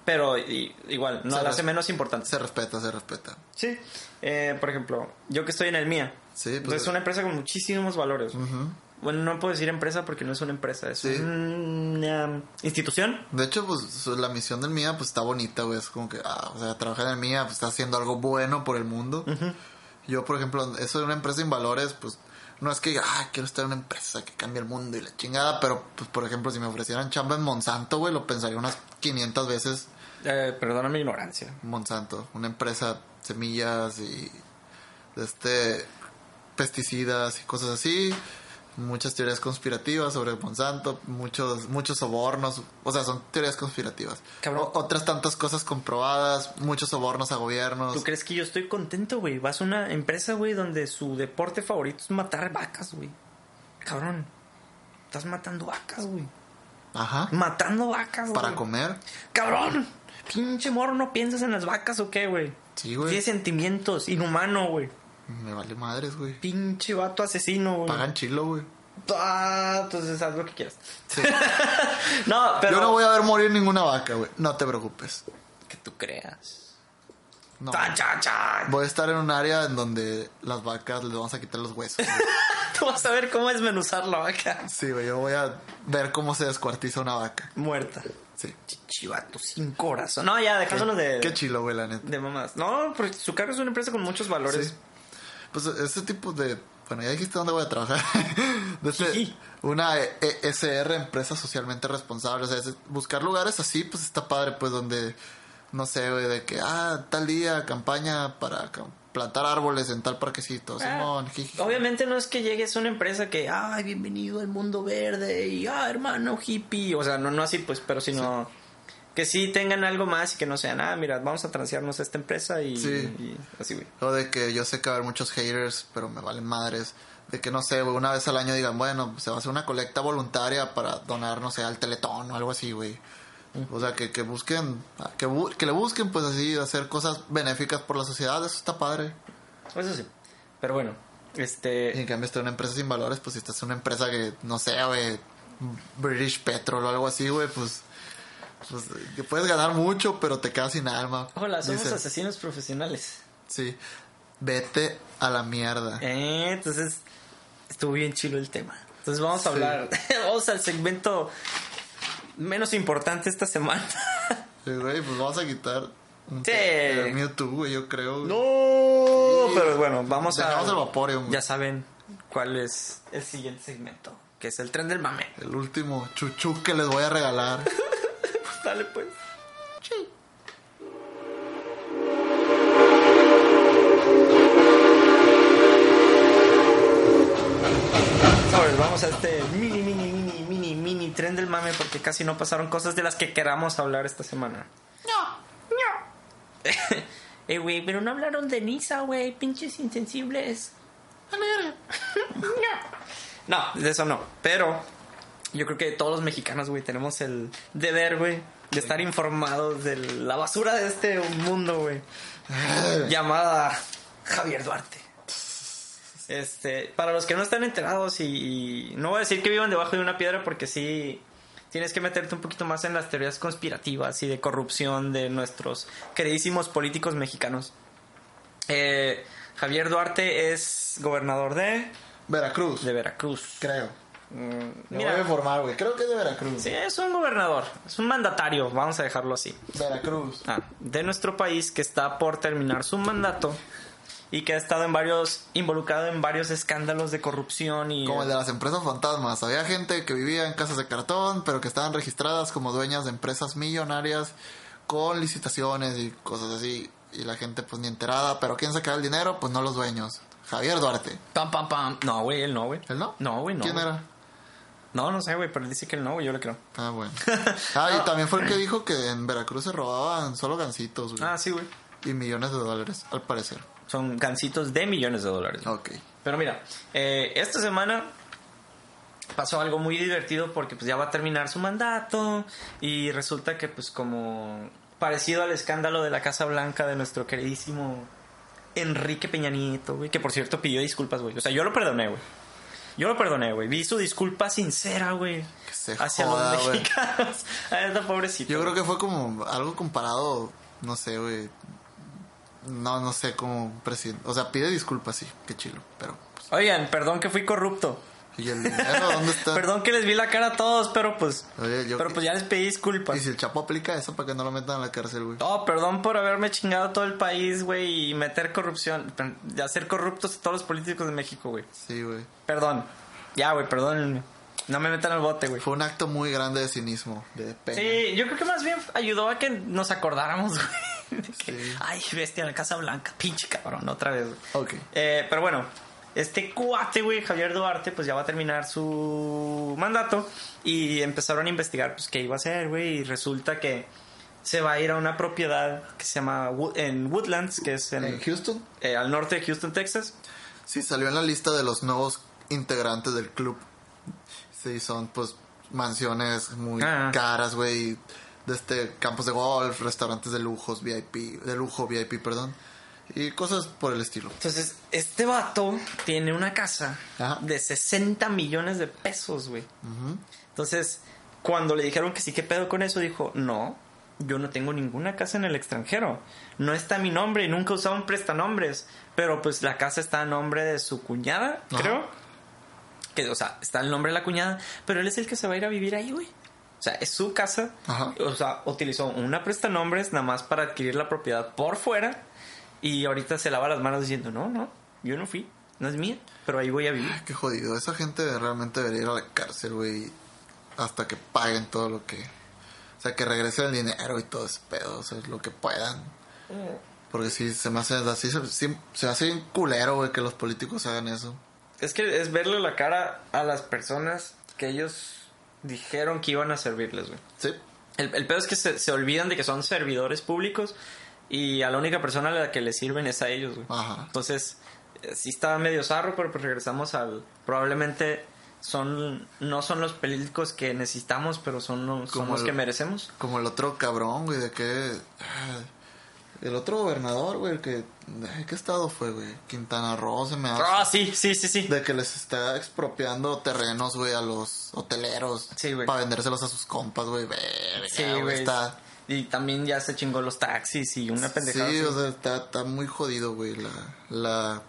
Pero igual, no Se la hace menos importante. Se respeta, se respeta. Sí. Eh, por ejemplo, yo que estoy en el MIA. Sí, pues- es una empresa con muchísimos valores. Ujú. Bueno, no puedo decir empresa porque no es una empresa. Es Sí. una institución. De hecho, pues la misión del MIA pues está bonita, güey. Es como que, ah, o sea, trabajar en el MIA pues está haciendo algo bueno por el mundo. Yo, por ejemplo, eso de una empresa sin valores, pues no es que, ah, quiero estar en una empresa que cambie el mundo y la chingada, pero, pues, por ejemplo, si me ofrecieran chamba en Monsanto, güey, lo pensaría unas 500 veces. Eh, perdona mi ignorancia. Monsanto, una empresa semillas y de este pesticidas y cosas así. Muchas teorías conspirativas sobre Monsanto, muchos muchos sobornos, o sea, son teorías conspirativas. Cabrón. Otras tantas cosas comprobadas, muchos sobornos a gobiernos. ¿Tú crees que yo estoy contento, güey? Vas a una empresa, güey, donde su deporte favorito es matar vacas, güey. Cabrón. Estás matando vacas, güey. Ajá. Matando vacas, güey. Para comer. Cabrón. Pinche morro, ¿no piensas en las vacas o qué, güey? Sí, güey. Tiene sentimientos. Inhumano, güey. Me vale madres, güey. Pinche vato asesino, güey. Pagan chilo, güey. Ah, entonces haz lo que quieras. Sí. No, pero... Yo no voy a ver morir ninguna vaca, güey. No te preocupes. Que tú creas. No. Chan, chan, chan. Voy a estar en un área en donde las vacas les vamos a quitar los huesos. Tú vas a ver cómo desmenuzar la vaca. Sí, güey. Yo voy a ver cómo se descuartiza una vaca. Muerta. Sí. Chivato sin corazón. No, ya, dejándonos de... Qué chilo, güey, la neta. De mamás. No, porque su cargo es una empresa con muchos valores. Sí. Pues ese tipo de. Bueno, ya dijiste dónde voy a trabajar. Este- una E- ESR, empresa socialmente responsable. O sea, buscar lugares así, pues está padre, pues donde. No sé, güey, de que, ah, tal día, campaña para plantar árboles en tal parquecito. Ah, Simón, jiji. Obviamente no es que llegues a una empresa que, ay, bienvenido al mundo verde y, ah, hermano hippie. O sea, no, no así, pues, pero sino que sí tengan algo más y que no sean, ah, mira, vamos a transearnos a esta empresa y, Sí. y así, güey. O de que yo sé que va a haber muchos haters, pero me valen madres. De que no sé, güey, una vez al año digan, bueno, se va a hacer una colecta voluntaria para donar, no sé, al teletón o algo así, güey. O sea, que, que busquen, que, bu- que le busquen, pues así, hacer cosas benéficas por la sociedad, eso está padre. Eso sí. Pero bueno, Y este. en cambio, en una empresa sin valores, pues si estás en una empresa que, no sé, güey, British Petrol o algo así, güey, pues, pues que puedes ganar mucho, pero te quedas sin alma. Hola, somos asesinos profesionales. Sí, vete a la mierda. Eh, entonces, estuvo bien chilo el tema. Entonces vamos a hablar, vamos al segmento menos importante esta semana. Sí, güey, pues vamos a quitar un Sí. el Mewtwo, güey, yo creo. güey. No, Sí. pero bueno, vamos a... El Vaporeon, güey. Ya saben cuál es el siguiente segmento, que es el tren del mame. El último chuchu que les voy a regalar. Dale pues. Sobres, vamos a este mini, mini, mini, mini, mini tren del mame porque casi no pasaron cosas de las que queramos hablar esta semana. eh, güey, pero no hablaron de Nisa, güey, pinches insensibles. no. No, de eso no. Pero yo creo que todos los mexicanos, güey, tenemos el deber, güey, de estar informados de la basura de este mundo, güey. llamada Javier Duarte. Este, para los que no están enterados y, y no voy a decir que vivan debajo de una piedra porque sí tienes que meterte un poquito más en las teorías conspirativas y de corrupción de nuestros queridísimos políticos mexicanos. Eh, Javier Duarte es gobernador de, Veracruz, de Veracruz. creo. Mm, Me mira, voy a informar, güey. Creo que es de Veracruz. sí, es un gobernador, es un mandatario, vamos a dejarlo así. Veracruz. Ah, de nuestro país que está por terminar su mandato y que ha estado en varios involucrado en varios escándalos de corrupción y Como el de las empresas fantasmas. Había gente que vivía en casas de cartón, pero que estaban registradas como dueñas de empresas millonarias con licitaciones y cosas así. Y la gente pues ni enterada, pero ¿quién sacaba el dinero? Pues no los dueños. Javier Duarte. pam pam pam. No, güey, él no, güey. ¿Él no? No, güey, no. ¿Quién era? No, no sé, güey, pero él dice que él no, güey, yo le creo. Ah, bueno. Ah, y también fue el que dijo que en Veracruz se robaban solo gancitos, güey. Ah, sí, güey. Y millones de dólares, al parecer. Son gancitos de millones de dólares. Ok. Pero mira, eh, esta semana pasó algo muy divertido porque pues ya va a terminar su mandato y resulta que pues como parecido al escándalo de la Casa Blanca de nuestro queridísimo Enrique Peña Nieto, güey, que por cierto pidió disculpas, güey. O sea, yo lo perdoné, güey. Yo lo perdoné, güey. Vi su disculpa sincera, güey. Hacia joda, los mexicanos. A esta pobrecito. Yo creo que fue como algo comparado, no sé, güey. No, no sé, como presidente. O sea, pide disculpas, sí, qué chilo. Pero, pues, Oigan, perdón que fui corrupto. ¿Y el dinero dónde está? Perdón que les vi la cara a todos, pero pues. Oye, yo- pero pues ya les pedí disculpas. Y si el Chapo aplica eso para que no lo metan a la cárcel, güey. Oh, perdón por haberme chingado todo el país, güey, y meter corrupción, de hacer corruptos a todos los políticos de México, güey. Sí, güey. Perdón. Ya, güey, perdón. No me metan al bote, güey. Fue un acto muy grande de cinismo, de pena. Sí, yo creo que más bien ayudó a que nos acordáramos, güey. Sí. Ay, bestia, la Casa Blanca, pinche cabrón, otra vez. güey. Ok. Eh, pero bueno, este cuate, güey, Javier Duarte, pues ya va a terminar su mandato y empezaron a investigar, pues, qué iba a hacer, güey, y resulta que se va a ir a una propiedad que se llama en Woodlands, que es en, ¿En Houston? eh, al norte de Houston, Texas. Sí, salió en la lista de los nuevos integrantes del club. Sí, son pues mansiones muy Ah. caras, güey. De este campos de golf, restaurantes de lujos, VIP, de lujo, VIP, perdón. Y cosas por el estilo. Entonces, este vato tiene una casa Ajá. de 60 millones de pesos, güey. Entonces, cuando le dijeron que sí, ¿qué pedo con eso? Dijo, no, yo no tengo ninguna casa en el extranjero. No está mi nombre y nunca un prestanombres. Pero pues la casa está a nombre de su cuñada, Ajá. creo. Que, o sea, está el nombre de la cuñada, pero él es el que se va a ir a vivir ahí, güey. O sea, es su casa. Ajá. O sea, utilizó una prestanombres nada más para adquirir la propiedad por fuera. Y ahorita se lava las manos diciendo, no, no, yo no fui, no es mía, pero ahí voy a vivir. Qué jodido. Esa gente realmente debería ir a la cárcel, güey. Hasta que paguen todo lo que. O sea, que regresen el dinero y todo ese pedo. O sea, lo que puedan. Porque sí, se me hace así. Se, se hace bien culero, güey, que los políticos hagan eso. Es que es verle la cara a las personas que ellos dijeron que iban a servirles, güey. Sí. El, el pedo es que se, se olvidan de que son servidores públicos y a la única persona a la que les sirven es a ellos, güey. Ajá. Entonces, eh, sí estaba medio zarro, pero pues regresamos al... Probablemente son no son los políticos que necesitamos, pero son los, son Como los el- que merecemos. Como el otro cabrón, güey, de que... ah, El otro gobernador, güey, que... ¿de ¿Qué estado fue, güey? Quintana Roo se me hace. Ah, sí, sí, sí, sí. De que les está expropiando terrenos, güey, a los hoteleros. Sí, güey. Para vendérselos a sus compas, güey. Sí, güey. güey. Está... Y también ya se chingó los taxis y una pendejada. Sí, así. o sea, está, está muy jodido, güey, la, la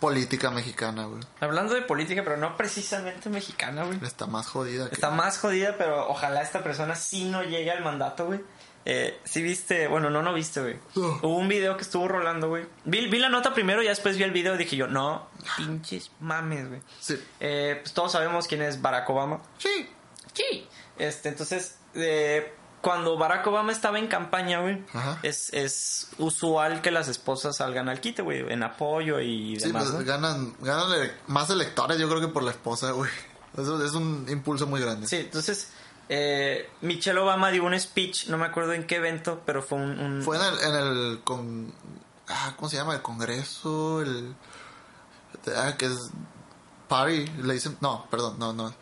política mexicana, güey. Hablando de política, pero no precisamente mexicana, güey. Está más jodida que... Está más jodida, pero ojalá esta persona sí no llegue al mandato, güey. Eh, sí viste, bueno, no, no viste, güey. Hubo un video que estuvo rolando, güey. Vi, vi la nota primero y después vi el video y dije yo, no, pinches mames, güey. Sí. Eh, pues todos sabemos quién es Barack Obama. Sí. Sí. Este, entonces, eh, cuando Barack Obama estaba en campaña, güey, es, es usual que las esposas salgan al quite, güey, en apoyo y Sí, demás. pues ¿no? ganan, ganan ele- más electores, yo creo que por la esposa, güey. Eso es un impulso muy grande. Sí, entonces Eh, Michelle Obama dio un speech, no me acuerdo en qué evento, pero fue un... un- Fue en el, en el con, ah, ¿cómo se llama? El Congreso, el ah, que es party, le dicen, no, perdón, no, no.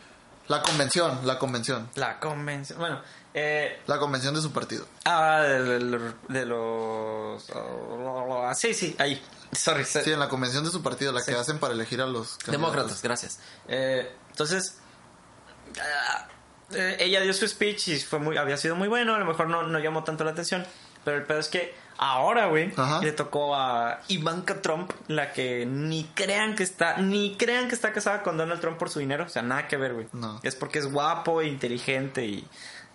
La convención, la convención. La convención... Bueno, eh, La convención de su partido. ah, de, de- de los... ah, sí, sí, ahí. Sorry. Sí, en la convención de su partido, la que hacen para elegir a los candidatos. Demócratas, gracias. Eh, entonces, ah, eh, ella dio su speech y fue muy, había sido muy bueno, a lo mejor no, no llamó tanto la atención, pero el pedo es que ahora, güey, le tocó a Ivanka Trump, la que ni crean que está, ni crean que está casada con Donald Trump por su dinero, o sea, nada que ver, güey. No. Es porque es guapo, e inteligente y,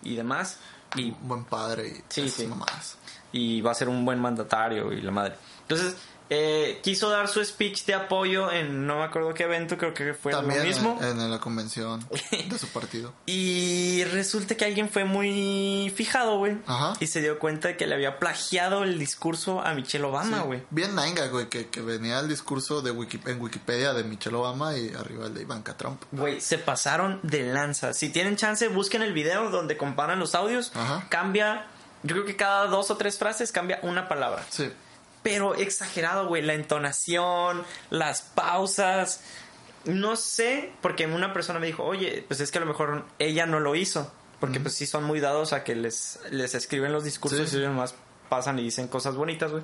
y demás. Y Un buen padre y Sí, sí. mamadas. y va a ser un buen mandatario y la madre. Entonces, eh, quiso dar su speech de apoyo en no me acuerdo qué evento, creo que fue También lo mismo. En, en la convención de su partido. Y resulta que alguien fue muy fijado, güey. Ajá. Y se dio cuenta de que le había plagiado el discurso a Michelle Obama, Sí, güey. Bien nanga, güey, que, que venía el discurso de Wiki- en Wikipedia de Michelle Obama y arriba el de Ivanka Trump. Güey, se pasaron de lanza. Si tienen chance, busquen el video donde comparan los audios. Ajá. Cambia, yo creo que cada dos o tres frases cambia una palabra. Sí. Pero exagerado, güey. La entonación, las pausas. No sé, porque una persona me dijo, oye, pues es que a lo mejor ella no lo hizo. Porque pues sí son muy dados a que les, les escriben los discursos Sí. y ellos nomás pasan y dicen cosas bonitas, güey.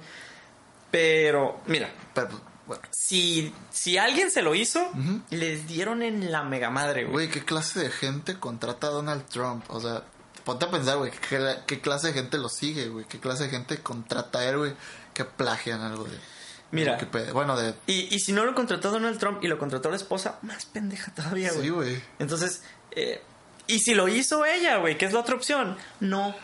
Pero, mira, Pero, pues, bueno. si, si alguien se lo hizo, les dieron en la mega madre, güey. Güey, ¿qué clase de gente contrata a Donald Trump? O sea, ponte a pensar, güey, ¿qué, qué clase de gente lo sigue, güey? ¿Qué clase de gente contrata a él, güey? Que plagian algo de Mira. Wikipedia. Bueno, de... Y, y si no lo contrató Donald Trump y lo contrató la esposa, más pendeja todavía, güey. Sí, güey. Entonces, eh, y si lo hizo ella, güey, que es la otra opción, no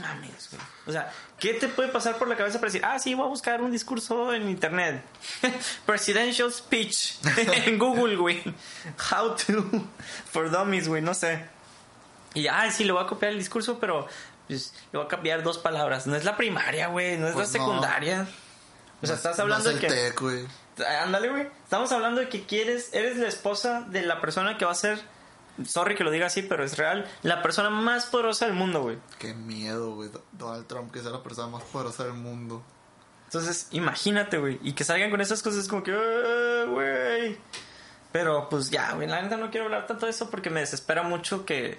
mames, güey. O sea, ¿qué te puede pasar por la cabeza para decir, ah, sí, voy a buscar un discurso en internet? Presidential speech en Google, güey. How to for dummies, güey, no sé. Y, ah, sí, le voy a copiar el discurso, pero pues, le voy a cambiar dos palabras. No es la primaria, güey, no es Pues la no. secundaria. O sea, estás hablando de que... tech, güey. Ándale, güey. Estamos hablando de que quieres, eres la esposa de la persona que va a ser, sorry que lo diga así, pero es real, la persona más poderosa del mundo, güey. Qué miedo, güey. Donald Trump, que sea la persona más poderosa del mundo. Entonces, imagínate, güey. Y que salgan con esas cosas como que, "Eh, güey. Pero pues ya, güey, la neta no quiero hablar tanto de eso porque me desespera mucho que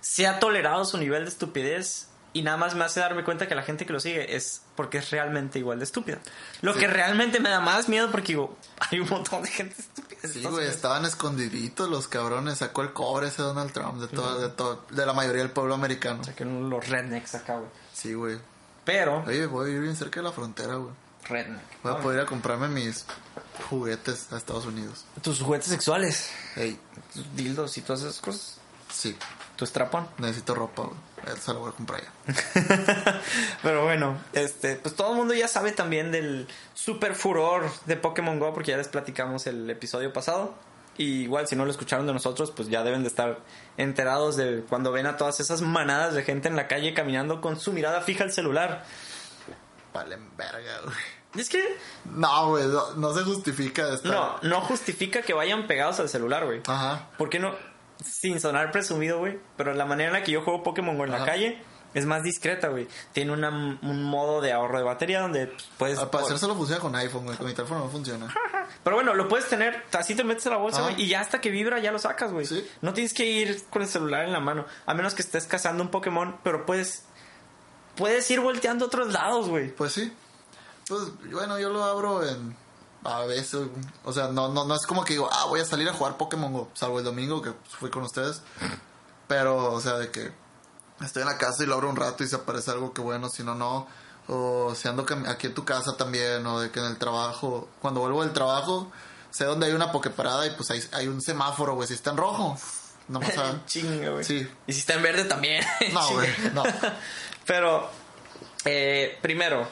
sea tolerado su nivel de estupidez. Y nada más me hace darme cuenta que la gente que lo sigue es porque es realmente igual de estúpida. Lo Sí. que realmente me da más miedo porque digo, hay un montón de gente estúpida. Sí, güey, estaban escondiditos los cabrones. Sacó el cobre ese Donald Trump de todo, de todo, de la mayoría del pueblo americano. Que los rednecks acá, güey. Sí, güey. Pero, Oye, voy a vivir bien cerca de la frontera, güey. redneck. Voy a poder ir a comprarme mis juguetes a Estados Unidos. Tus juguetes sexuales, Ey, tus dildos y todas esas cosas. sí, Tu estrapón. necesito ropa, güey. Se lo voy a comprar ya. Pero bueno, este, pues todo el mundo ya sabe también del super furor de Pokémon Go porque ya les platicamos el episodio pasado. Y igual si no lo escucharon de nosotros, pues ya deben de estar enterados de cuando ven a todas esas manadas de gente en la calle caminando con su mirada fija al celular. Valen verga, güey. Es que No, güey, no, no se justifica esta. no, no justifica que vayan pegados al celular, güey. Ajá. ¿Por qué no? Sin sonar presumido, güey. Pero la manera en la que yo juego Pokémon en la calle es más discreta, güey. Tiene una- un modo de ahorro de batería donde puedes... Al parecer solo funciona con iPhone, güey. Con mi teléfono no funciona. Pero bueno, lo puedes tener, así te metes a la bolsa, güey, y ya hasta que vibra ya lo sacas, güey. Sí. No tienes que ir con el celular en la mano, a menos que estés cazando un Pokémon, pero puedes puedes ir volteando a otros lados, güey. Pues sí. Pues bueno, yo lo abro en. A veces. O sea, no, no, no es como que digo, ah, voy a salir a jugar Pokémon Go. Salvo el domingo que fui con ustedes. Pero, o sea, de que estoy en la casa y lo abro un rato y se aparece algo que bueno, si no, no. O si ando aquí en tu casa también, o de que en el trabajo, cuando vuelvo del trabajo, sé dónde hay una Poképarada y pues hay, hay un semáforo, güey. Si está en rojo, no pasa. Chinga, güey. Sí. Y si está en verde también. No, güey, no. Pero, eh, primero,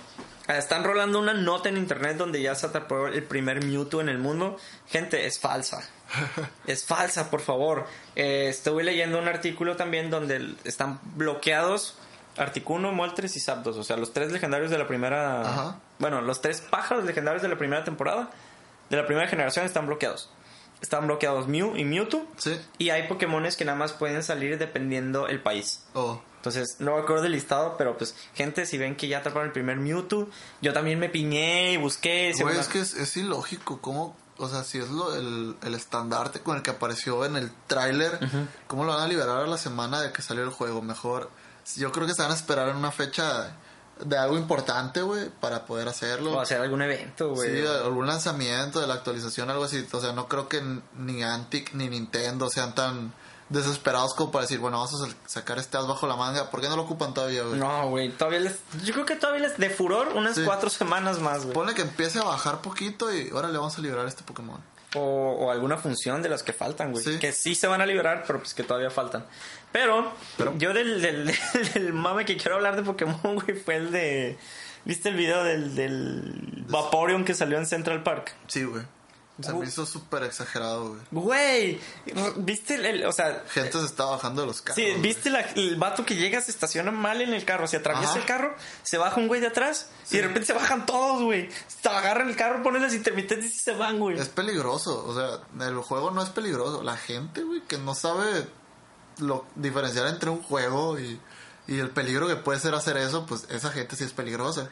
están rolando una nota en internet donde ya se atrapó el primer Mewtwo en el mundo. Gente, es falsa. es falsa, por favor. Eh, estuve leyendo un artículo también donde están bloqueados Articuno, Moltres y Zapdos. O sea, los tres legendarios de la primera... Ajá. Bueno, los tres pájaros legendarios de la primera temporada, de la primera generación, están bloqueados. están bloqueados Mew y Mewtwo. Sí. Y hay Pokémones que nada más pueden salir dependiendo el país. Oh. Entonces, no me acuerdo del listado, pero pues, gente, si ven que ya atraparon el primer Mewtwo, yo también me piñé y busqué. Güey, según- es que es, es ilógico. ¿Cómo? O sea, si es lo, el, el estandarte con el que apareció en el tráiler, ¿cómo lo van a liberar a la semana de que salió el juego? Mejor. Yo creo que se van a esperar en una fecha de algo importante, güey, para poder hacerlo. O hacer algún evento, güey. Sí, algún lanzamiento de la actualización, algo así. O sea, no creo que ni Antic ni Nintendo sean tan desesperados como para decir, bueno, vamos a sa- sacar este as bajo la manga. ¿Por qué no lo ocupan todavía, güey? No, güey, todavía les... Yo creo que todavía les... De furor, unas Sí. cuatro semanas más, güey. Ponle que empiece a bajar poquito y ahora le vamos a liberar este Pokémon. O, o alguna función de las que faltan, güey. Sí. Que sí se van a liberar, pero pues que todavía faltan. Pero, Pero- yo del, del, del mame que quiero hablar de Pokémon, güey, fue el de... ¿Viste el video del, del Vaporeon que salió en Central Park? Sí, güey. Se Uh. me hizo súper exagerado, güey. Güey, ¿viste el, el- o sea, Gente se está bajando de los carros. Sí. ¿viste la- el vato que llega, se estaciona mal en el carro, se atraviesa Ajá. el carro, se baja un güey de atrás y de repente se bajan todos, güey. Se agarran el carro, ponen las intermitentes y se van, güey. Es peligroso. O sea, el juego no es peligroso. La gente, güey, que no sabe lo, diferenciar entre un juego y, y el peligro que puede ser hacer eso, pues esa gente sí es peligrosa.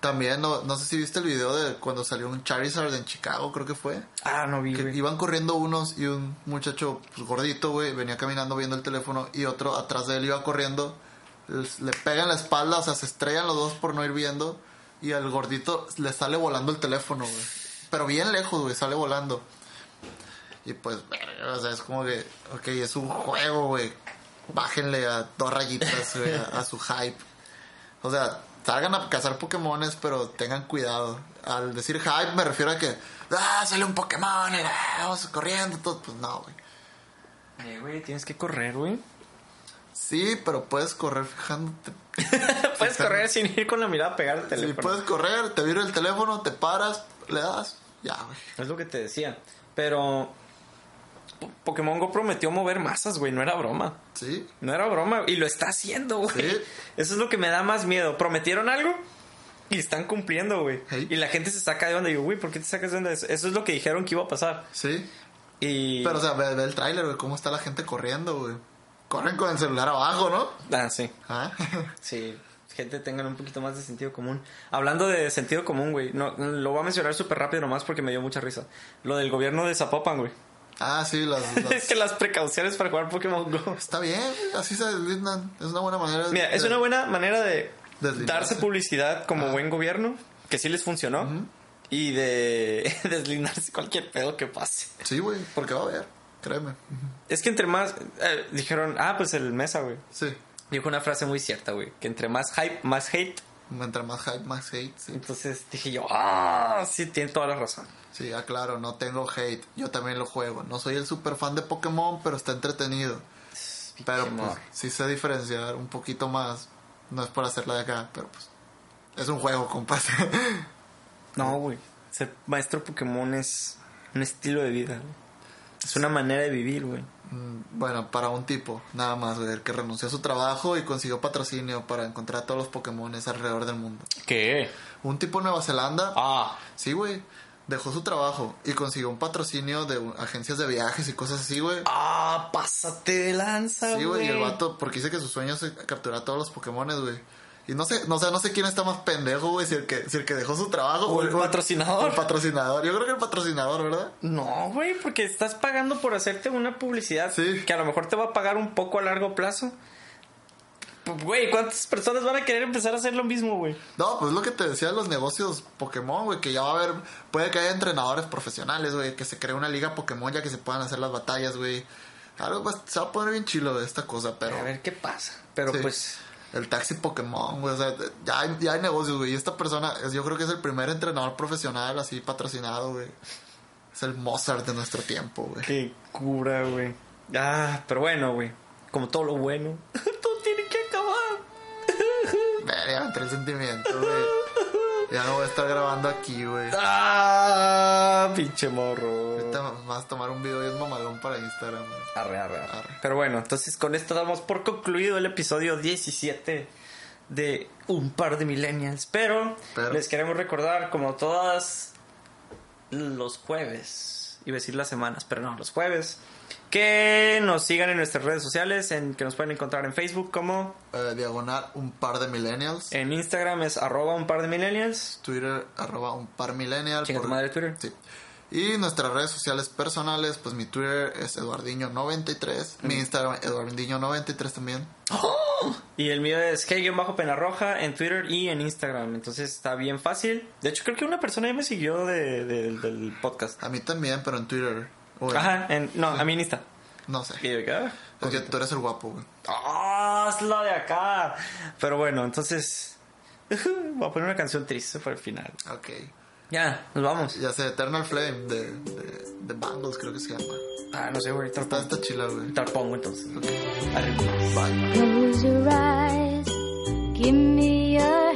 También, no, no sé si viste el video de cuando salió un Charizard en Chicago, creo que fue. Ah, no vi, Que güey. iban corriendo unos y un muchacho pues, gordito, güey, venía caminando viendo el teléfono y otro atrás de él iba corriendo. Le pegan la espalda, o sea, se estrellan los dos por no ir viendo y al gordito le sale volando el teléfono, güey. Pero bien lejos, güey, sale volando. Y pues, o sea, es como que, ok, es un juego, güey. Bájenle a dos rayitas, güey, a, a su hype. O sea, salgan a cazar Pokémones, pero tengan cuidado. Al decir hype me refiero a que, ah, sale un Pokémon y ah, vamos corriendo, todo. Pues no, güey. Eh, güey, tienes que correr, güey. Sí, pero puedes correr fijándote. puedes correr sin ir con la mirada a pegar el Sí, teléfono. puedes correr, te vira el teléfono, te paras, le das, ya, güey. Es lo que te decía. Pero Po- Pokémon Go prometió mover masas, güey, no era broma. Sí, No era broma y lo está haciendo, güey. Sí. Eso es lo que me da más miedo. Prometieron algo y están cumpliendo, güey. Hey. Y la gente se saca de onda. Y digo, güey, ¿por qué te sacas de onda? Eso Eso es lo que dijeron que iba a pasar. sí. Y. Pero, o sea, ve, ve el tráiler, güey, cómo está la gente corriendo, güey. Corren con el celular abajo, ¿no? Ah, sí. ¿Ah? Sí. Gente tengan un poquito más de sentido común. Hablando de sentido común, güey. No, lo voy a mencionar súper rápido nomás porque me dio mucha risa. Lo del gobierno de Zapopan, güey. Ah, sí, las, las- que las precauciones para jugar Pokémon Go. Está bien, así se deslindan. Es una buena manera de... Mira, es de- una buena manera de Deslindarse. darse publicidad como Ajá. buen gobierno, que sí les funcionó, y de deslindarse cualquier pedo que pase. Sí, güey, porque va a haber, créeme. Es que entre más... eh, dijeron, ah, pues el Mesa, güey. Sí, Dijo una frase muy cierta, güey, que entre más hype, más hate. entre más hype, más hate, sí. Entonces dije yo, ah, sí, tiene toda la razón. Sí, aclaro, no tengo hate, yo también lo juego. No soy el super fan de Pokémon, pero está entretenido. Pero pues sí sé diferenciar un poquito más. No es por hacerla de acá, pero pues es un juego, compas. No, güey. Ser maestro Pokémon es un estilo de vida, güey. Es una manera de vivir, güey. Mm, bueno, para un tipo, nada más, güey, el que renunció a su trabajo y consiguió patrocinio para encontrar a todos los Pokémones alrededor del mundo. ¿Qué? Un tipo en Nueva Zelanda, Ah, sí, güey, dejó su trabajo y consiguió un patrocinio de agencias de viajes y cosas así, güey. ah, pásate de lanza, güey. Sí, güey, y el vato, porque dice que su sueño es capturar a todos los Pokémones, güey. Y no sé, no, o sea, no sé quién está más pendejo, güey, si el que, si el que dejó su trabajo O el patrocinador. o el patrocinador. Yo creo que el patrocinador, ¿verdad? No, güey, porque estás pagando por hacerte una publicidad Sí. que a lo mejor te va a pagar un poco a largo plazo. Pues, Güey, ¿cuántas personas van a querer empezar a hacer lo mismo, güey? No, pues lo que te decía de los negocios Pokémon, güey, que ya va a haber, puede que haya entrenadores profesionales, güey, que se cree una liga Pokémon ya que se puedan hacer las batallas, güey. Algo pues, se va a poner bien chilo de esta cosa, pero... A ver qué pasa. Pero Sí. pues, El taxi Pokémon, güey, o sea, ya hay, ya hay negocios, güey. Y esta persona, yo creo que es el primer entrenador profesional así patrocinado, güey. Es el Mozart de nuestro tiempo, güey. qué cura, güey. Ah, pero bueno, güey. Como todo lo bueno, todo tiene ya me entré el sentimiento, güey. Ya no voy a estar grabando aquí, güey. Ah, pinche morro. Ahorita vas a tomar un video y es mamalón para Instagram, güey. Arre, arre, arre. Arre. Pero bueno, entonces con esto damos por concluido el episodio 17 de Un par de millennials. Pero, Pero- les queremos recordar, como todas los jueves iba a decir las semanas, pero no, los jueves. Que nos sigan en nuestras redes sociales, en que nos pueden encontrar en Facebook como, Eh, diagonal un par de millennials. en Instagram es arroba un par de millennials. Twitter, arroba un par millennial. Chinga tu por- madre Twitter. Sí. Y nuestras redes sociales personales, pues mi Twitter es Eduardiño93. Mi Instagram, Eduardiño93 también. Y el mío es G-Penarroja en Twitter y en Instagram. Entonces está bien fácil. De hecho, creo que una persona ya me siguió de- de- del podcast. A mí también, pero en Twitter. Ajá, en- no, a mí en Insta. No sé. Y que tú eres el guapo, güey. ¡Ah, es la de acá! Pero bueno, entonces. Voy a poner una canción triste para el final. Ok. Ya, nos vamos. Ya sé, Eternal Flame de, de, de Bangles, creo que se llama. Ah, no sé, güey. Está, está chila, güey. la pongo entonces. Ok. Arriba. Bye. Close your eyes, give me a